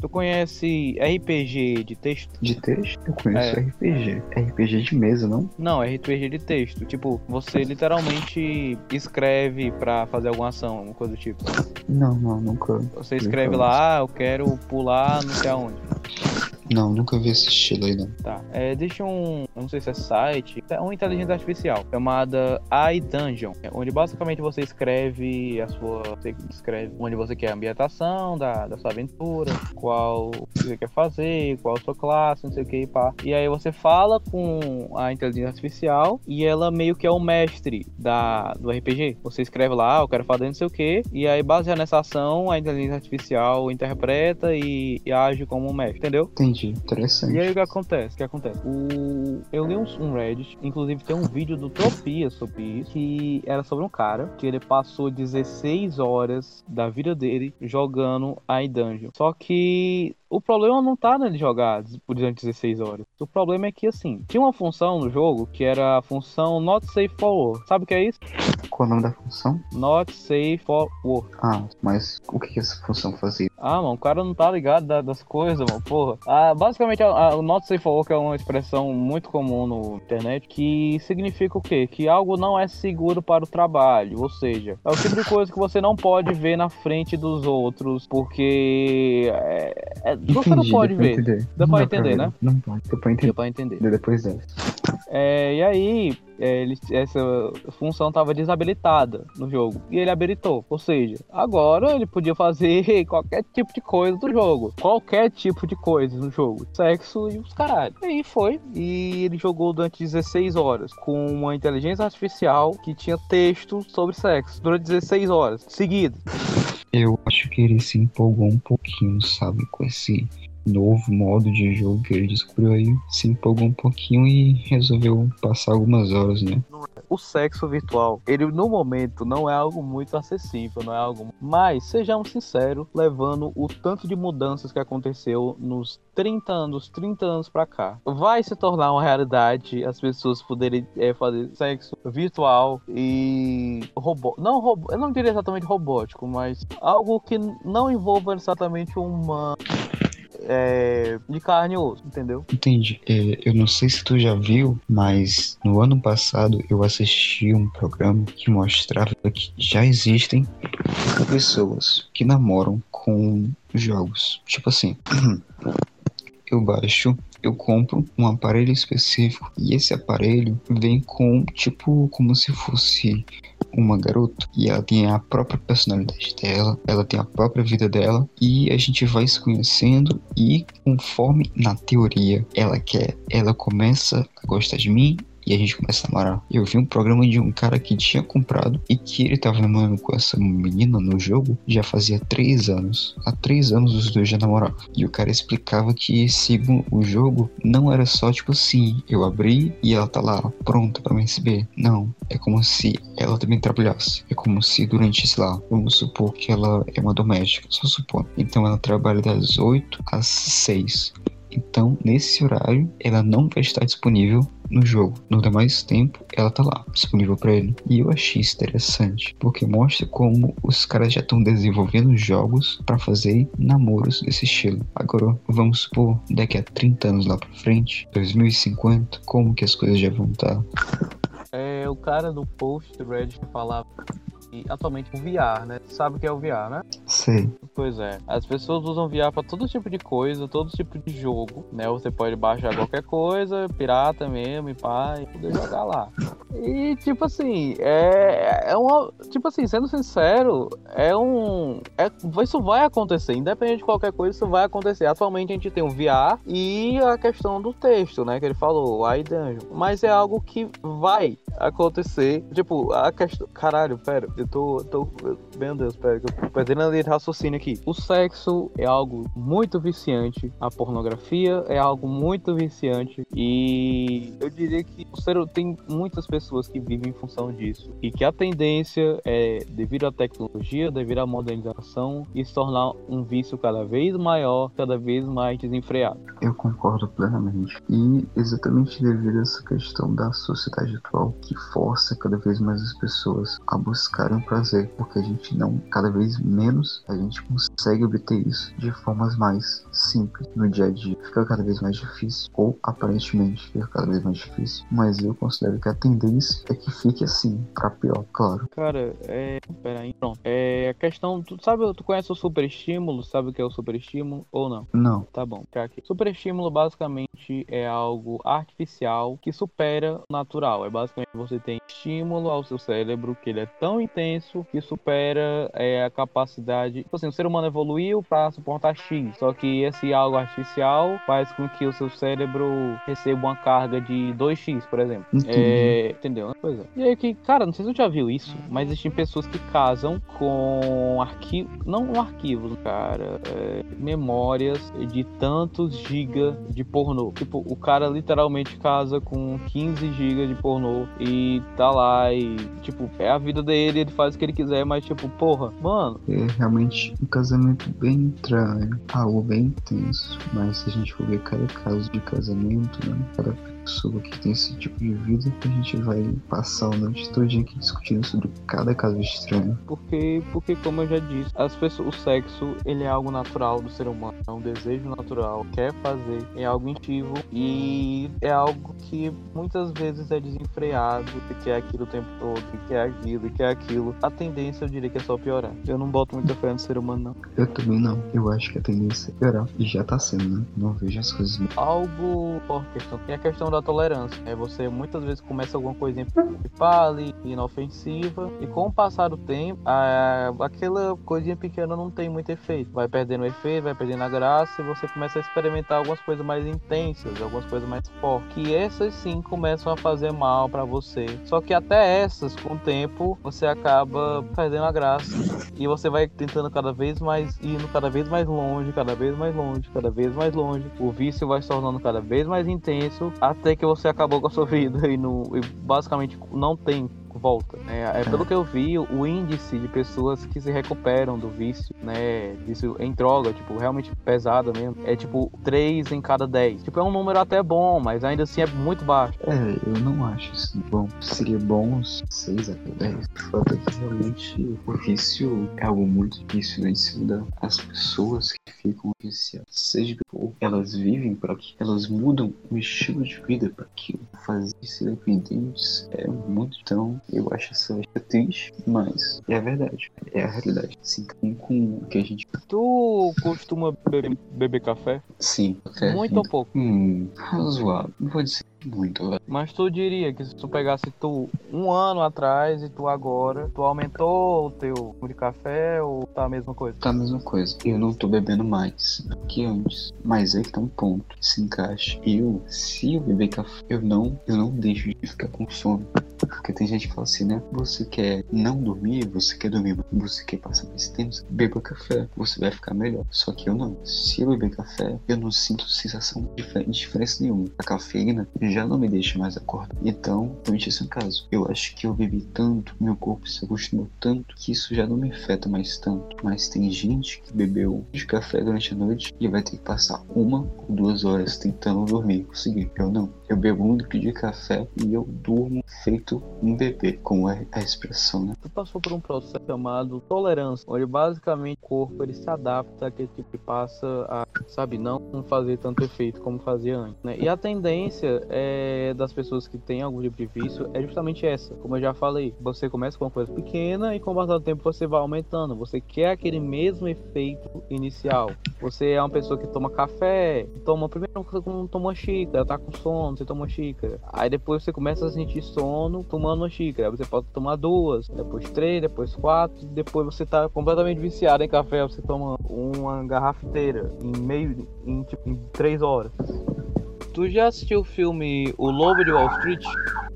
Tu conhece RPG de texto? De texto, eu conheço É. RPG. RPG de mesa, não? Não, é RPG de texto. Tipo, você literalmente escreve pra fazer alguma ação, uma coisa do tipo. Não, não, nunca. Você escreve lá, ah, eu quero pular não sei aonde. Não, nunca vi esse estilo aí, não. Tá. É, deixa um. Não sei se é site. É uma inteligência artificial chamada iDungeon. é Onde basicamente você escreve a sua. Você escreve onde você quer a ambientação da, da sua aventura, qual você quer fazer, qual a sua classe, não sei o que, pá. E aí você fala com a inteligência artificial e ela meio que é o mestre da, do RPG. Você escreve lá, ah, eu quero fazer não sei o que, e aí baseado nessa ação, a inteligência artificial interpreta e, e age como um mestre, entendeu? Entendi. Interessante. E aí o que acontece? O que acontece? O... Eu li um, um Reddit, inclusive tem um vídeo do Tropia sobre isso, que era sobre um cara que ele passou 16 horas da vida dele jogando a Dungeon. Só que o problema não tá nele jogar por durante 16 horas. O problema é que, assim, tinha uma função no jogo que era a função Not Safe for Work. Sabe o que é isso? Qual o nome da função? Not Safe for Work. Ah, mas o que que essa função fazia? Ah, mano, o cara não tá ligado da- das coisas, mano, porra. Ah, basicamente, a- a- o not safe for work é uma expressão muito comum no internet que significa o quê? Que algo não é seguro para o trabalho. Ou seja, é o tipo de coisa que você não pode ver na frente dos outros, porque é, é- você não pode ver. entender. Dá pra entender, ver. né? Não pode. Deu pra entender. Deu pra entender. Depois dessa. É, e aí, é, ele- essa função estava desabilitada no jogo. E ele habilitou. Ou seja, agora ele podia fazer qualquer tipo de coisa do jogo. Qualquer tipo de coisa no jogo. Sexo e os caralho. E aí foi. E ele jogou durante 16 horas com uma inteligência artificial que tinha texto sobre sexo. Durante 16 horas seguidas. Eu acho que ele se empolgou um pouquinho, sabe, com esse novo modo de jogo que ele descobriu aí. Se empolgou um pouquinho e resolveu passar algumas horas, né? o sexo virtual, ele no momento não é algo muito acessível, não é algo. Mas sejamos sinceros, levando o tanto de mudanças que aconteceu nos 30 anos, 30 anos pra cá, vai se tornar uma realidade as pessoas poderem é, fazer sexo virtual e robô, não robô, eu não diria exatamente robótico, mas algo que não envolva exatamente uma é, de carne e osso, entendeu? Entendi. É, eu não sei se tu já viu, mas no ano passado eu assisti um programa que mostrava que já existem pessoas que namoram com jogos. Tipo assim, eu baixo, eu compro um aparelho específico e esse aparelho vem com, tipo, como se fosse uma garota e ela tem a própria personalidade dela, ela tem a própria vida dela e a gente vai se conhecendo e conforme na teoria ela quer, ela começa a gostar de mim e a gente começa a namorar. Eu vi um programa de um cara que tinha comprado e que ele tava namorando com essa menina no jogo já fazia três anos. Há três anos os dois já namoravam. E o cara explicava que segundo o jogo não era só tipo assim, eu abri e ela tá lá pronta para me receber. Não, é como se ela também trabalhasse. É como se durante, sei lá, vamos supor que ela é uma doméstica, só supor. Então ela trabalha das 8 às 6. Então, nesse horário, ela não vai estar disponível no jogo. No demais tempo, ela tá lá, disponível para ele. E eu achei isso interessante, porque mostra como os caras já estão desenvolvendo jogos para fazer namoros desse estilo. Agora, vamos supor, daqui a 30 anos lá pra frente, 2050, como que as coisas já vão estar? É, o cara do post Reddit falava atualmente o VR, né? Sabe o que é o VR, né? Sei. Pois é. As pessoas usam VR pra todo tipo de coisa, todo tipo de jogo, né? Você pode baixar qualquer coisa, pirata mesmo, e pá, e poder jogar lá. E, tipo assim, é, é uma. Tipo assim, sendo sincero, é um. É, isso vai acontecer, independente de qualquer coisa, isso vai acontecer. Atualmente a gente tem o VR e a questão do texto, né? Que ele falou, o iDungeon. Mas é algo que vai acontecer. Tipo, a questão. Caralho, pera, eu tô. tô meu Deus, pera, que eu perdendo a linha de raciocínio aqui. O sexo é algo muito viciante, a pornografia é algo muito viciante e eu diria que o ser tem muitas pessoas que vivem em função disso e que a tendência é, devido à tecnologia, devido à modernização, e se tornar um vício cada vez maior, cada vez mais desenfreado. Eu concordo plenamente. E exatamente devido a essa questão da sociedade atual que força cada vez mais as pessoas a buscarem o prazer, porque a gente não, cada vez menos, a gente consegue obter isso de formas mais simples no dia a dia. Fica cada vez mais difícil, ou aparentemente fica cada vez mais difícil, mas eu considero que a tendência é que fique assim, pra pior, claro. Cara, é. Peraí, pronto. É a questão. Tu sabe, tu conhece o superestímulo? Sabe o que é o superestímulo ou não? Não. Tá bom, fica aqui. Superestímulo basicamente é algo artificial que supera o natural. É basicamente você tem estímulo ao seu cérebro que ele é tão intenso que supera é, a capacidade. Tipo assim, o ser humano evoluiu para suportar X. Só que esse algo artificial faz com que o seu cérebro receba uma carga de 2x, por exemplo. É, entendeu? né? Pois é. E aí que, cara, não sei se você já viu isso, mas existem pessoas que casam com arquivos, não arquivos, cara, é, memórias de tantos giga de pornô. Tipo, o cara literalmente casa com 15 gigas de pornô e tá lá e, tipo, é a vida dele, ele faz o que ele quiser, mas, tipo, porra, mano, É realmente um casamento bem estranho, algo bem intenso. Mas se a gente for ver cada caso de casamento, né? Cada pessoa que tem esse tipo de vida, a gente vai passar a noite todinha aqui discutindo sobre cada caso estranho. Porque, porque como eu já disse, as pessoas, o sexo ele é algo natural do ser humano, é um desejo natural, quer fazer, é algo instintivo e é algo que muitas vezes é desenfreado, e quer aquilo o tempo todo, e quer aquilo, e quer aquilo. A tendência eu diria que é só piorar. Eu não boto muita fé no ser humano, não. Eu também não. Eu acho que a tendência é piorar. E já tá sendo, né? Não vejo as coisas Algo por questão. E a questão da tolerância. É você muitas vezes começa alguma coisinha pale, inofensiva, e com o passar do tempo, a, aquela coisinha pequena não tem muito efeito. Vai perdendo efeito, vai perdendo a graça, e você começa a experimentar algumas coisas mais intensas, algumas coisas mais fortes. Que essas sim começam a fazer mal pra você. Só que até essas, com o tempo, você acaba perdendo a graça. E você vai tentando cada vez mais, indo cada vez mais longe, cada vez mais longe, cada vez mais longe. O vício vai se tornando cada vez mais intenso, até que você acabou com a sua vida e, não, e basicamente não tem volta. Né? É, pelo que eu vi, o índice de pessoas que se recuperam do vício, né, vício em droga, tipo, realmente pesada mesmo, é tipo 3 em cada 10. Tipo, é um número até bom, mas ainda assim é muito baixo. É, eu não acho isso bom. Seria bom uns 6 a 10. O fato é que realmente o vício é algo muito difícil né, em cima das pessoas que ficam viciadas. Seja por elas vivem para aquilo, elas mudam o estilo de vida para aquilo. Fazer-se dependentes é muito. Então, eu acho essa triste, mas é a verdade. É a realidade. Sim, com o que a gente. Tu costuma beber, beber café? Sim, café. Muito ou pouco? Hum, razoável. Não vou dizer Muito, velho. Mas tu diria que se tu pegasse tu um ano atrás e tu agora, tu aumentou o teu de café ou tá a mesma coisa? Tá a mesma coisa. Eu não tô bebendo mais que antes. Mas aí que tá um ponto que se encaixa. Eu, se eu beber café, eu não, eu não deixo de ficar com sono. Porque tem gente que fala assim, né? Você quer não dormir, você quer dormir, você quer passar mais tempo, beba café, você vai ficar melhor. Só que eu não. Se eu beber café, eu não sinto sensação de diferença nenhuma. A cafeína já não me deixa mais acordado. Então, realmente esse é um caso. Eu acho que eu bebi tanto, meu corpo se acostumou tanto, que isso já não me afeta mais tanto. Mas tem gente que bebeu de café durante a noite e vai ter que passar uma ou duas horas tentando dormir. Conseguir. Eu não. Eu bebo um litro de café e eu durmo feito um bebê, como é a expressão, né? Tu passou por um processo chamado tolerância, onde basicamente o corpo ele se adapta àquele tipo que passa a, sabe, não fazer tanto efeito como fazia antes, né? E a tendência é, das pessoas que têm algum tipo de vício é justamente essa. Como eu já falei, você começa com uma coisa pequena e com o passar do tempo você vai aumentando. Você quer aquele mesmo efeito inicial. Você é uma pessoa que toma café, toma primeiro toma uma xícara, tá com sono, você toma uma xícara. Aí depois você começa a sentir sono tomando uma xícara. Você pode tomar duas, depois três, depois quatro, depois você tá completamente viciado em café, você toma uma garrafa inteira em meio em, tipo, em três horas. Tu já assistiu o filme O Lobo de Wall Street?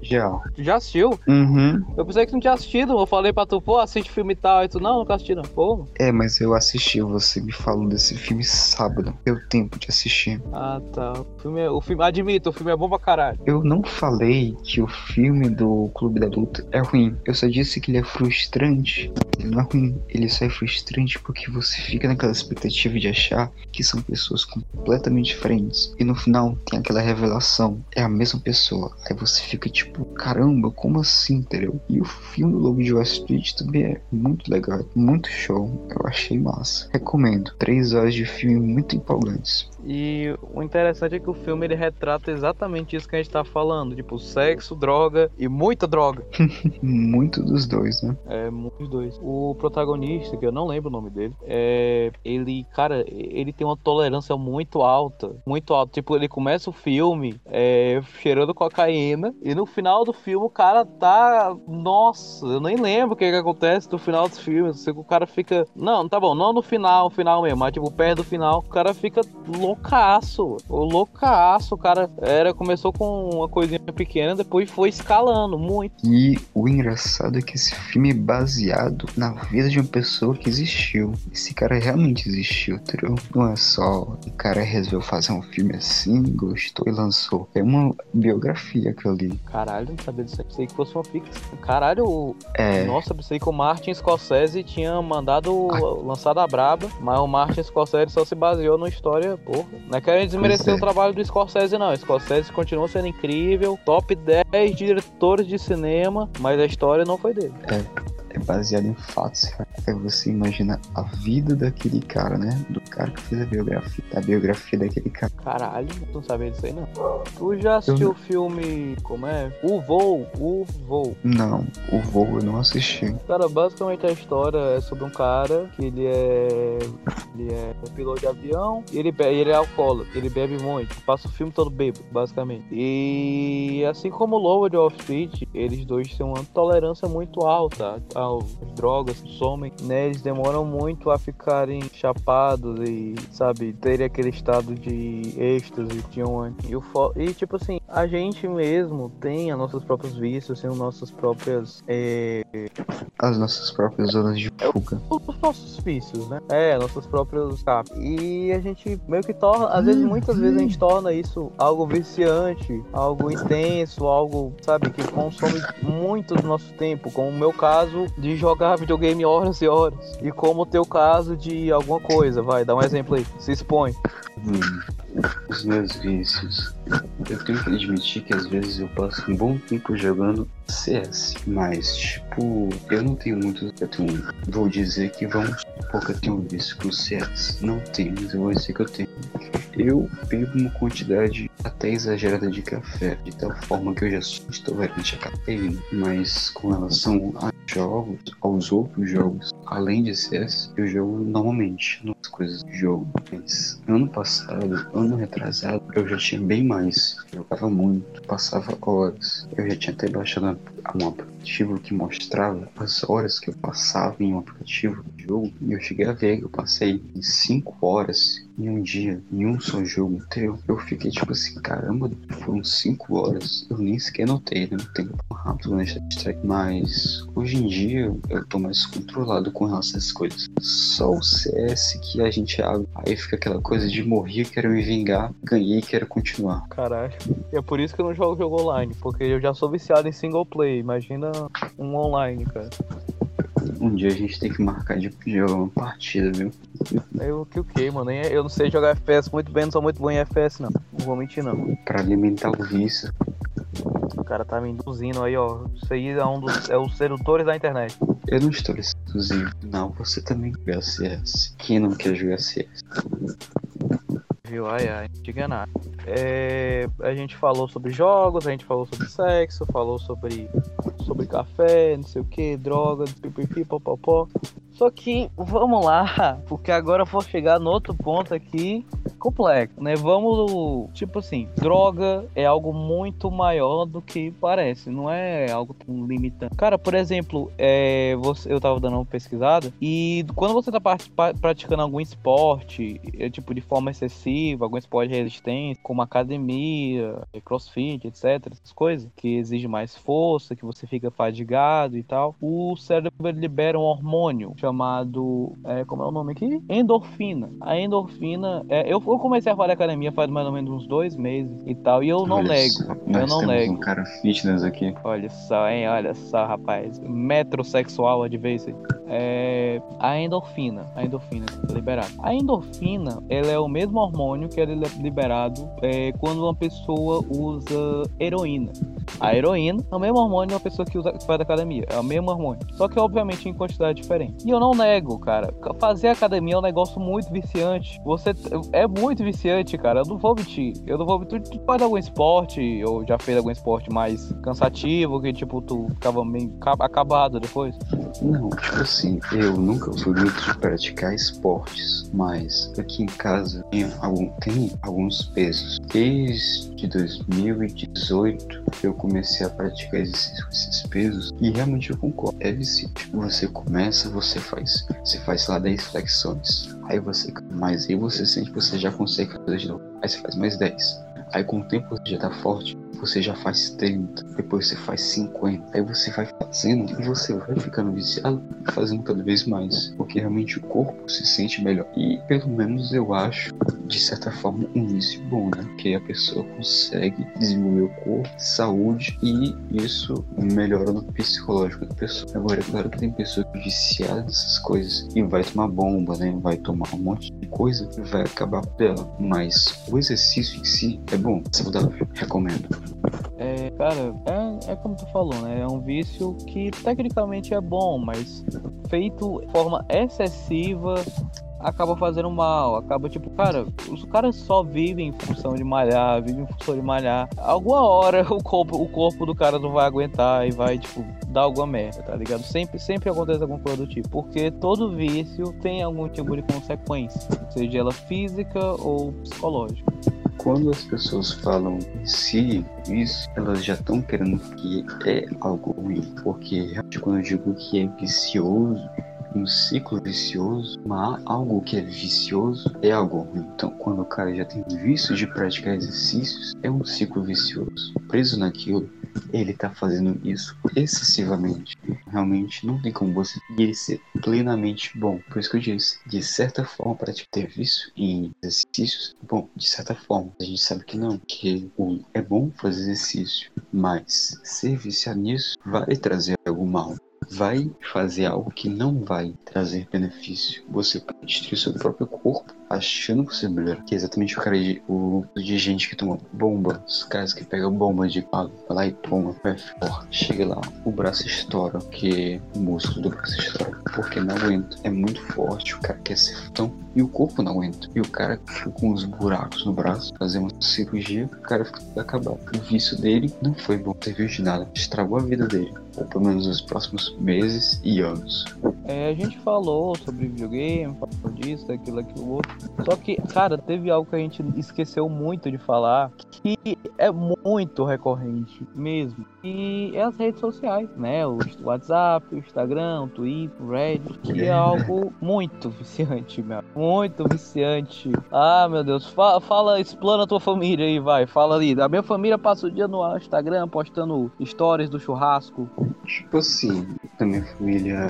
Já. Tu já assistiu? Uhum. Eu pensei que tu não tinha assistido. Eu falei pra tu, pô, assiste filme tal. E tu, não, nunca assisti não. Pô. É, mas eu assisti, você me falou desse filme sábado. Deu tempo de assistir. Ah, tá. O filme, é- o filme, admito, o filme é bom pra caralho. Eu não falei que o filme do Clube da Luta é ruim. Eu só disse que ele é frustrante. Ele não é ruim. Ele só é frustrante porque você fica naquela expectativa de achar que são pessoas completamente diferentes. E no final tem aquela revelação. É a mesma pessoa. Aí você fica tipo, caramba, como assim, entendeu? E o filme do Lobo de Wall Street também é muito legal. Muito show. Eu achei massa. Recomendo. Três horas de filme muito empolgantes. E o interessante é que o filme ele retrata exatamente isso que a gente tá falando. Tipo, sexo, droga e muita droga. Muito dos dois, né? É, muitos dois. O protagonista, que eu não lembro o nome dele, é. Ele, cara, ele tem uma tolerância muito alta. Muito alta. Tipo, ele começa o filme é, cheirando cocaína. E no final do filme o cara tá. Nossa, eu nem lembro o que, que acontece no final dos filmes. Eu sei o cara fica. Não, tá bom, não no final, final mesmo, mas tipo, perto do final, o cara fica loucaço. O loucaço. O cara era, começou com uma coisinha pequena, depois foi escalando muito. E o engraçado é que esse filme é baseado na vida de uma pessoa que existiu. Esse cara realmente existiu, entendeu? Não é só o cara resolveu fazer um filme assim, gostou e lançou. É uma biografia que eu li. Caralho, não sabia disso. Pensei que fosse uma ficção. Caralho, É, nossa, pensei que o Martin Scorsese tinha mandado Ai. lançado a braba, mas o Martin Scorsese só se baseou numa história, porra. Não é querendo desmerecer é. o trabalho do Scorsese, não. O Scorsese continua sendo incrível, top 10 diretores de cinema, mas a história não foi dele. é baseado em fatos. Aí você imagina a vida daquele cara, né? Do cara que fez a biografia. A biografia daquele cara. Caralho, não sabia disso aí, não. Tu já assistiu o filme, como é? O Voo, O Voo. Não, o voo eu não assisti. Cara, basicamente a história é sobre um cara que ele é. Ele é piloto de avião e ele, be- ele é alcoólatra, ele bebe muito, passa o filme todo bêbado, basicamente. E assim como o Lobo de Wall Street, eles dois têm uma tolerância muito alta às drogas, somem, né? Eles demoram muito a ficarem chapados e, sabe, terem aquele estado de êxtase tinham antes. E, o fo- e tipo assim, a gente mesmo tem os nossos próprios vícios, tem as nossas próprias. é, As nossas próprias zonas de fuga. os nossos vícios, né? É, nossos próprios escapes. E a gente meio que torna, às vezes, muitas vezes a gente torna isso algo viciante, algo intenso, algo, sabe, que consome muito do nosso tempo, como o meu caso de jogar videogame horas e horas. E como o teu caso de alguma coisa, vai, dá um exemplo aí, se expõe. Hum, os meus vícios. Eu tenho que admitir que às vezes eu passo um bom tempo jogando CS, mas tipo, eu não tenho muito. Eu tenho, vou dizer que vamos supor que eu tenho com CS. Não tenho, mas eu vou dizer que eu tenho. Eu bebo uma quantidade até exagerada de café, de tal forma que eu já sou intolerante a cafeína. Mas com relação a jogos, aos outros jogos, além de CS, eu jogo normalmente nas coisas de jogo. Mas ano passado, ano retrasado, eu já tinha bem mais. Eu jogava muito, passava horas. Eu já tinha até baixado um aplicativo que mostrava as horas que eu passava em um aplicativo de jogo. E eu cheguei a ver que eu passei 5 horas em um dia, em um só jogo inteiro. Eu fiquei tipo assim, caramba, foram 5 horas. Eu nem sequer notei, né? O tempo rápido nesse strike. Mas hoje em dia eu tô mais controlado com relação a essas coisas. Só o CS que a gente abre. Aí fica aquela coisa de morrer, quero me vingar, ganhei, quero continuar. Caralho. E é por isso que eu não jogo jogo online, porque eu já sou viciado em single play. Imagina um online, cara. Um dia a gente tem que marcar de jogar uma partida, viu? Eu que o que, mano? Eu não sei jogar FPS muito bem, não sou muito bom em FPS, não. Não vou mentir, não. Pra alimentar o vício. O cara tá me induzindo aí, ó. Isso aí é um dos. É os sedutores da internet. Eu não estou lhe seduzindo. Não, você também joga CS. Quem não quer jogar CS? Viu? Ai, ai, diga nada. É, a gente falou sobre jogos, a gente falou sobre sexo, falou sobre, sobre café, não sei o que, drogas, pipipi, popopó. Só que vamos lá, porque agora eu vou chegar no outro ponto aqui complexo, né? Vamos, tipo assim, droga é algo muito maior do que parece, não é algo tão limitante. Cara, por exemplo, é, você, eu tava dando uma pesquisada e quando você tá praticando algum esporte, é, tipo de forma excessiva, algum esporte de resistência, como academia, crossfit, etc, essas coisas, que exige mais força, que você fica fadigado e tal, o cérebro libera um hormônio chamado. É, como é o nome aqui? Endorfina. A endorfina. É, eu, eu comecei a fazer academia faz mais ou menos uns dois meses e tal. E eu não Olha nego. só, eu não nego. um cara fitness aqui. Olha só, hein? Olha só, rapaz. Metrosexual advance. É a endorfina. A endorfina liberada. A endorfina, ela é o mesmo hormônio que é liberado é, quando uma pessoa usa heroína. A heroína é o mesmo hormônio de uma pessoa que, usa, que faz academia. É o mesmo hormônio. Só que, obviamente, em quantidade diferente. E eu não nego, cara. Fazer academia é um negócio muito viciante. Você é muito viciante, cara. Eu não vou mentir. Eu não vou mentir. Tu, faz algum esporte, ou já fez algum esporte mais cansativo, que tipo, tu ficava meio acabado depois? Não, tipo assim, eu nunca fui muito de praticar esportes, mas aqui em casa tem, algum, tem alguns pesos. Desde 2018 eu comecei a praticar com esses pesos e realmente eu concordo. É viciante. Você começa, você faz, você faz lá 10 flexões, aí você mais aí você sente que você já consegue fazer de novo. Aí você faz mais 10. Aí com o tempo você já tá forte, você já faz 30, depois você faz 50, aí você vai fazendo e você vai ficando viciado, fazendo cada vez mais, porque realmente o corpo se sente melhor. E pelo menos eu acho, de certa forma, um vício bom, né? Que a pessoa consegue desenvolver o corpo, saúde e isso melhora no psicológico da pessoa. Agora, é claro que tem pessoa que é viciada nessas coisas e vai tomar bomba, né? Vai tomar um monte de coisa e vai acabar dela. Mas o exercício em si é bom, saudável, recomendo. É, cara, é, é como tu falou, né? É um vício que tecnicamente é bom, mas feito de forma excessiva acaba fazendo mal, acaba tipo, cara, os caras só vivem em função de malhar, vivem em função de malhar. Alguma hora o corpo, o corpo do cara não vai aguentar e vai, tipo, dar alguma merda, tá ligado? Sempre, sempre acontece alguma coisa do tipo, porque todo vício tem algum tipo de consequência, seja ela física ou psicológica. Quando as pessoas falam si isso, elas já estão querendo que é algo ruim, porque quando eu digo que é vicioso, um ciclo vicioso, mas algo que é vicioso é algo ruim. Então, quando o cara já tem vício de praticar exercícios, é um ciclo vicioso. Preso naquilo, ele tá fazendo isso excessivamente. Realmente não tem como você ele ser plenamente bom. Por isso que eu disse, de certa forma, para ter vício em exercícios, bom, de certa forma, a gente sabe que não, que é bom fazer exercício, mas ser viciado nisso vai trazer algo mal vai fazer algo que não vai trazer benefício. Você pode destruir seu próprio corpo achando que você é melhor. Que é exatamente o cara de, o, de gente que toma bomba. Os caras que pegam bomba de água, vai lá e toma. Chega lá, o braço estoura, porque o músculo do braço estoura. Porque não aguenta. É muito forte, o cara quer ser tão e o corpo não aguenta. E o cara fica com uns buracos no braço, fazer uma cirurgia, o cara fica acabar. O vício dele não foi bom, serviu de nada, estragou a vida dele ou pelo menos nos próximos meses e anos. É, a gente falou sobre videogame, falou disso, daquilo, aquilo outro. Só que, cara, teve algo que a gente esqueceu muito de falar, que é muito recorrente mesmo. E é as redes sociais, né? O WhatsApp, o Instagram, o Twitter, o Reddit, que é algo muito viciante, meu. Muito viciante. Ah, meu Deus. Fala, fala explana a tua família aí, vai. Fala ali. A minha família passa o dia no Instagram postando stories do churrasco. Tipo assim, da minha família,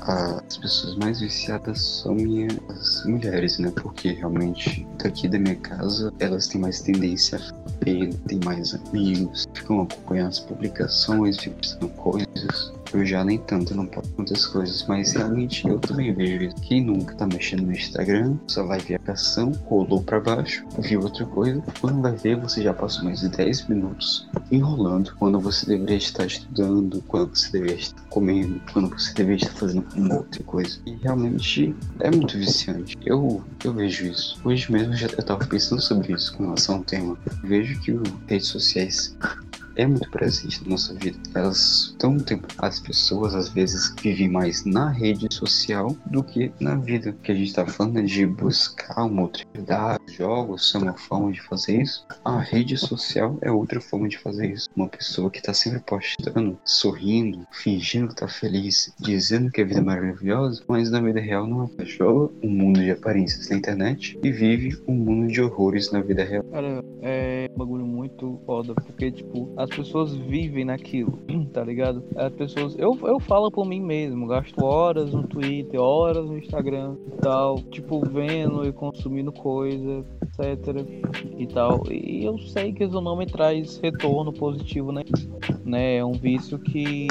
as pessoas mais viciadas são minhas mulheres, né? Porque realmente daqui da minha casa elas têm mais tendência a ver, têm mais amigos, ficam acompanhando as publicações, ficam pensando coisas. Eu já nem tanto, não posso muitas coisas, mas realmente eu também vejo isso. Quem nunca tá mexendo no Instagram, só vai ver a ação, rolou para baixo, viu outra coisa. Quando vai ver, você já passou mais de 10 minutos enrolando quando você deveria estar estudando, quando você deveria estar comendo, quando você deveria estar fazendo uma outra coisa. E realmente é muito viciante. Eu, eu vejo isso. Hoje mesmo eu já eu tava pensando sobre isso com relação ao tema. Vejo que as redes sociais é muito presente na nossa vida. Elas estão tempo. As pessoas às vezes vivem mais na rede social do que na vida. Que a gente está falando de buscar uma outra realidade. Jogos são uma forma de fazer isso. A rede social é outra forma de fazer isso. Uma pessoa que está sempre postando, sorrindo, fingindo que está feliz, dizendo que a vida é maravilhosa, mas na vida real não é. Joga um mundo de aparências na internet e vive um mundo de horrores na vida real. Cara, é um bagulho muito foda, porque, tipo, as pessoas vivem naquilo, tá ligado? As pessoas. Eu, eu falo por mim mesmo, gasto horas no Twitter, horas no Instagram e tal, tipo, vendo e consumindo coisa, etc. e tal. E eu sei que isso não me traz retorno positivo, né? né? É um vício que,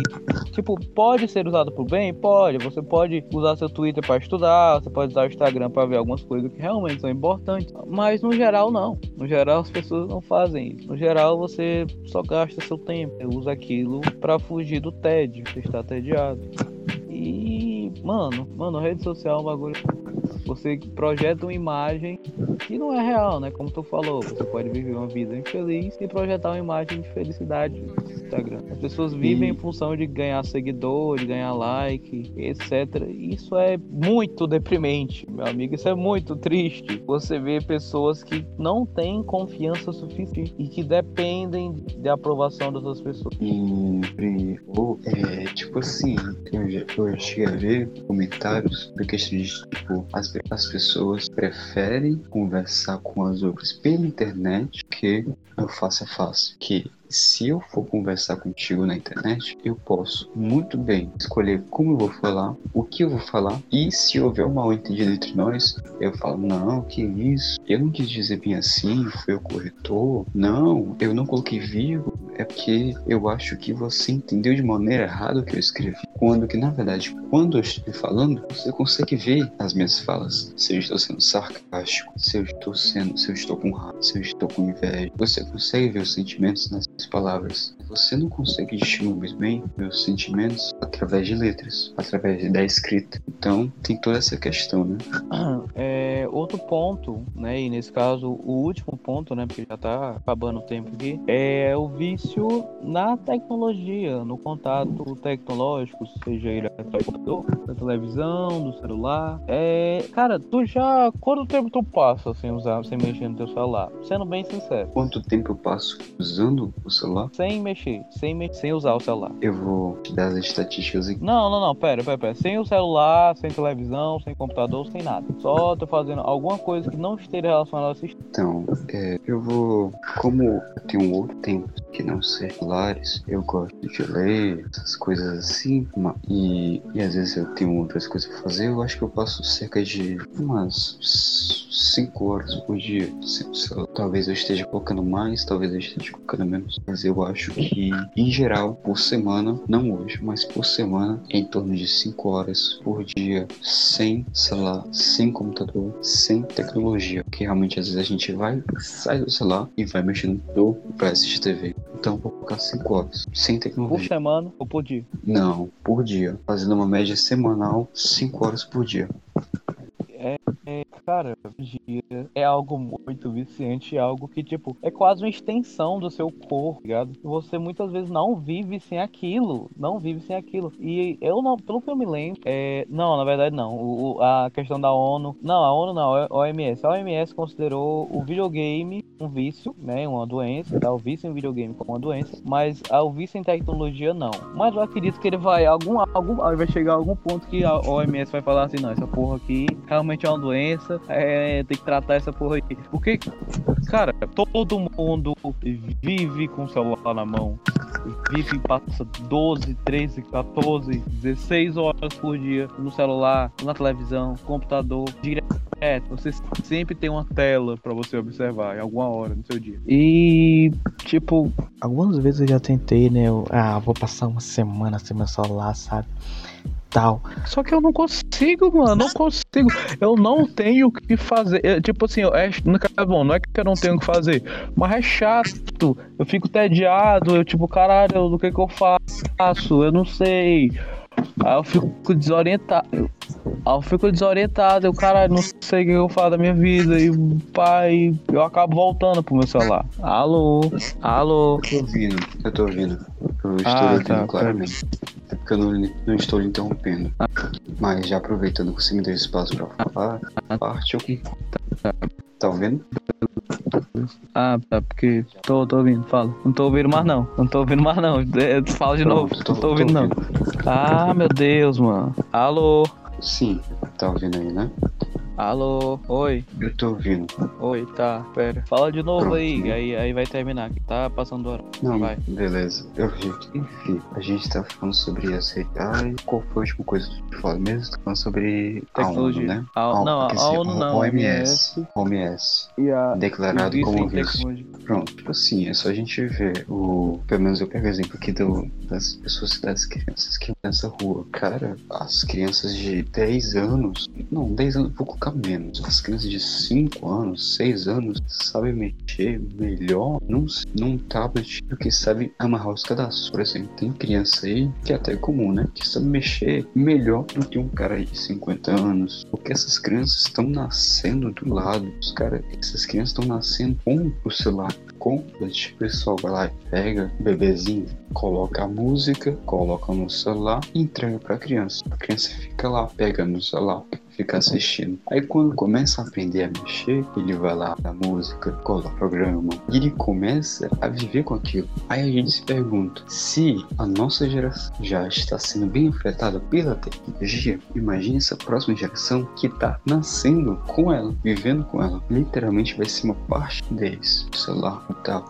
tipo, pode ser usado por bem? Pode. Você pode usar seu Twitter para estudar, você pode usar o Instagram para ver algumas coisas que realmente são importantes, mas no geral, não. No geral, as pessoas não fazem isso. No geral, você só gasta seu tempo, você usa aquilo para fugir do tédio, você está tediado. E, mano, mano, rede social é um bagulho você projeta uma imagem que não é real, né? Como tu falou, você pode viver uma vida infeliz e projetar uma imagem de felicidade Instagram. As pessoas vivem e... em função de ganhar seguidor, de ganhar like, etc. Isso é muito deprimente, meu amigo. Isso é muito triste. Você vê pessoas que não têm confiança suficiente e que dependem de aprovação das outras pessoas. E, ou, é, tipo assim, eu já, eu cheguei a ver comentários da questão de, tipo, as as pessoas preferem conversar com as outras pela internet que no face a face. Que se eu for conversar contigo na internet, eu posso muito bem escolher como eu vou falar, o que eu vou falar, e se houver um mal entendido entre nós, eu falo, não, que isso, eu não quis dizer bem assim, foi o corretor, não, eu não coloquei vírgula, é porque eu acho que você entendeu de maneira errada o que eu escrevi. Quando que, na verdade, quando eu estou falando, você consegue ver as minhas falas. Se eu estou sendo sarcástico, se eu estou sendo, se eu estou com raiva, se eu estou com inveja. Você consegue ver os sentimentos nas palavras. Você não consegue distinguir bem meus sentimentos através de letras, através da escrita. Então tem toda essa questão, né? É, outro ponto, né? E nesse caso, o último ponto, né? Porque já tá acabando o tempo aqui, é o vício na tecnologia, no contato tecnológico, seja ele do computador, da televisão, do celular. É, cara, tu já. Quanto tempo tu passa sem usar, sem mexer no teu celular? Sendo bem sincero. Quanto tempo eu passo usando o celular? Sem mexer, sem, me sem usar o celular. Eu vou te dar as estatísticas aqui. Não, não, não, pera, pera, pera. Sem o celular, sem televisão, sem computador, sem nada. Só tô fazendo alguma coisa que não esteja relacionada a assistir. Então, é, eu vou. Como eu tenho um outro tempo que não celulares, eu gosto de ler, essas coisas assim. E, e às vezes eu tenho outras coisas pra fazer. Eu acho que eu passo cerca de umas 5 horas por dia. Se- Talvez eu esteja colocando mais, talvez eu esteja colocando menos. Mas eu acho que, em geral, por semana, não hoje, mas por semana, em torno de 5 horas por dia, sem celular, sem computador, sem tecnologia. Porque realmente às vezes a gente vai, sai do celular e vai mexendo no vai assistir TV. Então vou colocar 5 horas, sem Por tecnologia. semana ou por dia? Não, por dia. Fazendo uma média semanal, 5 horas por dia. Cara, dia é algo muito viciante, é algo que, tipo, é quase uma extensão do seu corpo, ligado? Você muitas vezes não vive sem aquilo, não vive sem aquilo. E eu não, pelo que eu me lembro, é... não, na verdade não. O, a questão da ONU, não, a ONU não, a OMS. A OMS considerou o videogame um vício, né, uma doença, tá? O vício em videogame como uma doença, mas o vício em tecnologia não. Mas eu acredito que ele vai algum, algum vai chegar a algum ponto que a OMS vai falar assim, não, essa porra aqui realmente é uma doença, é, tem que tratar essa porra aí. Porque, cara, todo mundo vive com o celular na mão. Vive passa 12, 13, 14, 16 horas por dia no celular, na televisão, computador, direto. Você sempre tem uma tela pra você observar em alguma hora no seu dia. E, tipo, Algumas vezes eu já tentei, né? eu- ah, vou passar uma semana sem meu celular, sabe? Tal. Só que eu não consigo, mano. Não consigo. Eu não tenho o que fazer. É, tipo assim, é, no caso, bom, não é que eu não tenho o que fazer, mas é chato. Eu fico tediado. Eu, tipo, caralho, do que que eu faço? Eu não sei. Aí eu fico desorientado. Aí eu fico desorientado. Eu, caralho, não sei o que eu faço da minha vida. E, pai, eu acabo voltando pro meu celular. Alô? Alô? Eu tô ouvindo, eu tô ouvindo. Eu estou Ah, ouvindo tá, claramente. É porque eu não, não estou lhe interrompendo. Mas já aproveitando que você me deu espaço pra falar, parte eu concordo. Tá ouvindo? Ah, tá, porque tô, tô ouvindo, fala. Não tô ouvindo mais não. Não tô ouvindo mais não. É, Fala de novo. Pronto, Não tô ouvindo não. Ah, meu Deus, mano. Alô? Sim, tá ouvindo aí, né? Alô? Oi? Eu tô ouvindo. Oi, tá. Pera. Fala de novo Pronto. aí, aí, aí vai terminar. que Tá passando hora. Não, Vai. beleza. Eu vi. Enfim, a gente tá falando sobre redes. Ai, qual foi a última coisa que a gente falou mesmo? Tá falando sobre a ONU, Tecnologia. né? A- não, quer a dizer, ONU não, OMS. OMS. E a. Declarado vício como tecnologia. Pronto, tipo assim, é só a gente ver o. Pelo menos eu pego o exemplo aqui do, das pessoas, das crianças que nessa rua. Cara, as crianças de 10 anos. Não, 10 anos, vou colocar menos. As crianças de 5 anos, 6 anos sabem mexer melhor num, num tablet do que sabem amarrar os cadastros. Por exemplo, tem criança aí que é até comum, né? Que sabe mexer melhor do que um cara de 50 anos. Porque essas crianças estão nascendo do lado. Os caras, essas crianças estão nascendo com o celular complet. O pessoal vai lá e pega o bebezinho, coloca a música, coloca no celular e entrega pra criança. A criança fica lá, pega no celular, fica assistindo. Aí quando começa a aprender a mexer, ele vai lá na música, coloca o programa e ele começa a viver com aquilo. Aí a gente se pergunta se a nossa geração já está sendo bem afetada pela tecnologia. Imagine essa próxima geração que tá nascendo com ela, vivendo com ela. Literalmente vai ser uma parte deles, o celular e tal.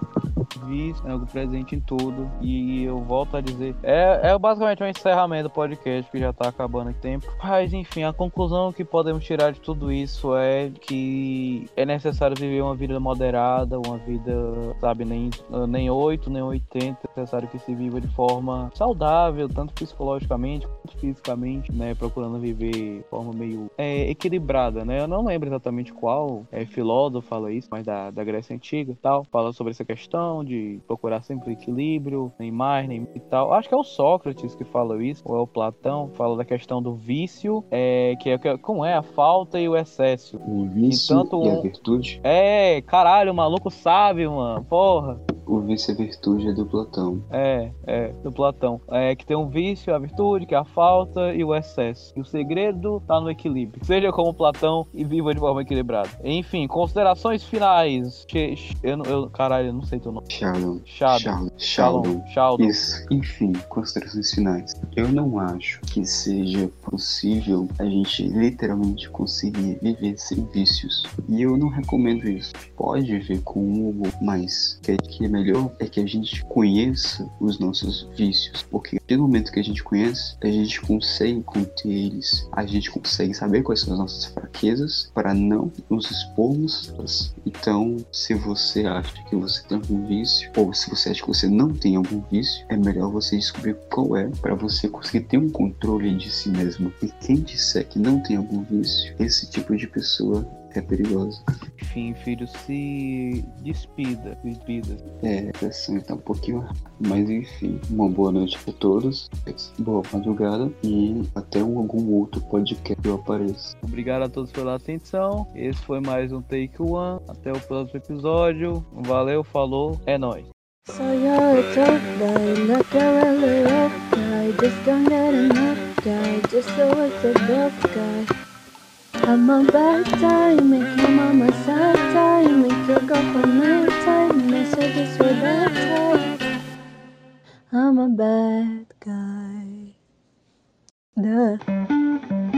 Vício é algo presente em tudo. E eu volto a dizer. É, é basicamente um encerramento do podcast que já tá acabando aqui tempo. Mas enfim, a conclusão que podemos tirar de tudo isso é que é necessário viver uma vida moderada, uma vida, sabe, nem, nem 8, nem 80. É necessário que se viva de forma saudável, tanto psicologicamente quanto fisicamente, né? Procurando viver de forma meio é, equilibrada, né? Eu não lembro exatamente qual é, filósofo fala isso, mas da, da Grécia Antiga e tal. Fala sobre essa questão de procurar sempre equilíbrio, nem mais, nem e tal. Acho que é o Sócrates que fala isso, ou é o Platão, fala da questão do vício, é, que é que é- como é a falta e o excesso. O vício tanto e a virtude. É, caralho, o maluco sabe, mano. Porra. O vício e a virtude é do Platão. É, é, do Platão. É que tem um vício, a virtude, que é a falta e o excesso. E o segredo tá no equilíbrio. Seja como Platão e viva de forma equilibrada. Enfim, considerações finais. Che- che- eu, não- eu, caralho, eu não sei teu nome. Sheldon. Sheldon. Sheldon. Sheldon. Isso. Enfim, considerações finais. Eu não acho que seja possível a gente literalmente conseguir viver sem vícios. E eu não recomendo isso. Pode viver com um mas que é, que é melhor é que a gente conheça os nossos vícios, porque no momento que a gente conhece, a gente consegue conter eles, a gente consegue saber quais são as nossas fraquezas para não nos expormos. Então, se você acha que você tem algum vício, ou se você acha que você não tem algum vício, é melhor você descobrir qual é para você conseguir ter um controle de si mesmo. E quem disser que não tem algum vício, esse tipo de pessoa é perigosa. Enfim, filho, se despida, despida. É, a pressão tá um pouquinho. Mas enfim, uma boa noite para todos, boa madrugada e até um, algum outro podcast que eu apareça. Obrigado a todos pela atenção. Esse foi mais um Take One. Até o próximo episódio. Valeu, falou, é nóis. So you're a tough guy. Just a buff guy. I'm a bad time, make your mama sad time, make your girlfriend night time, messages for that time. I'm a bad guy. Duh.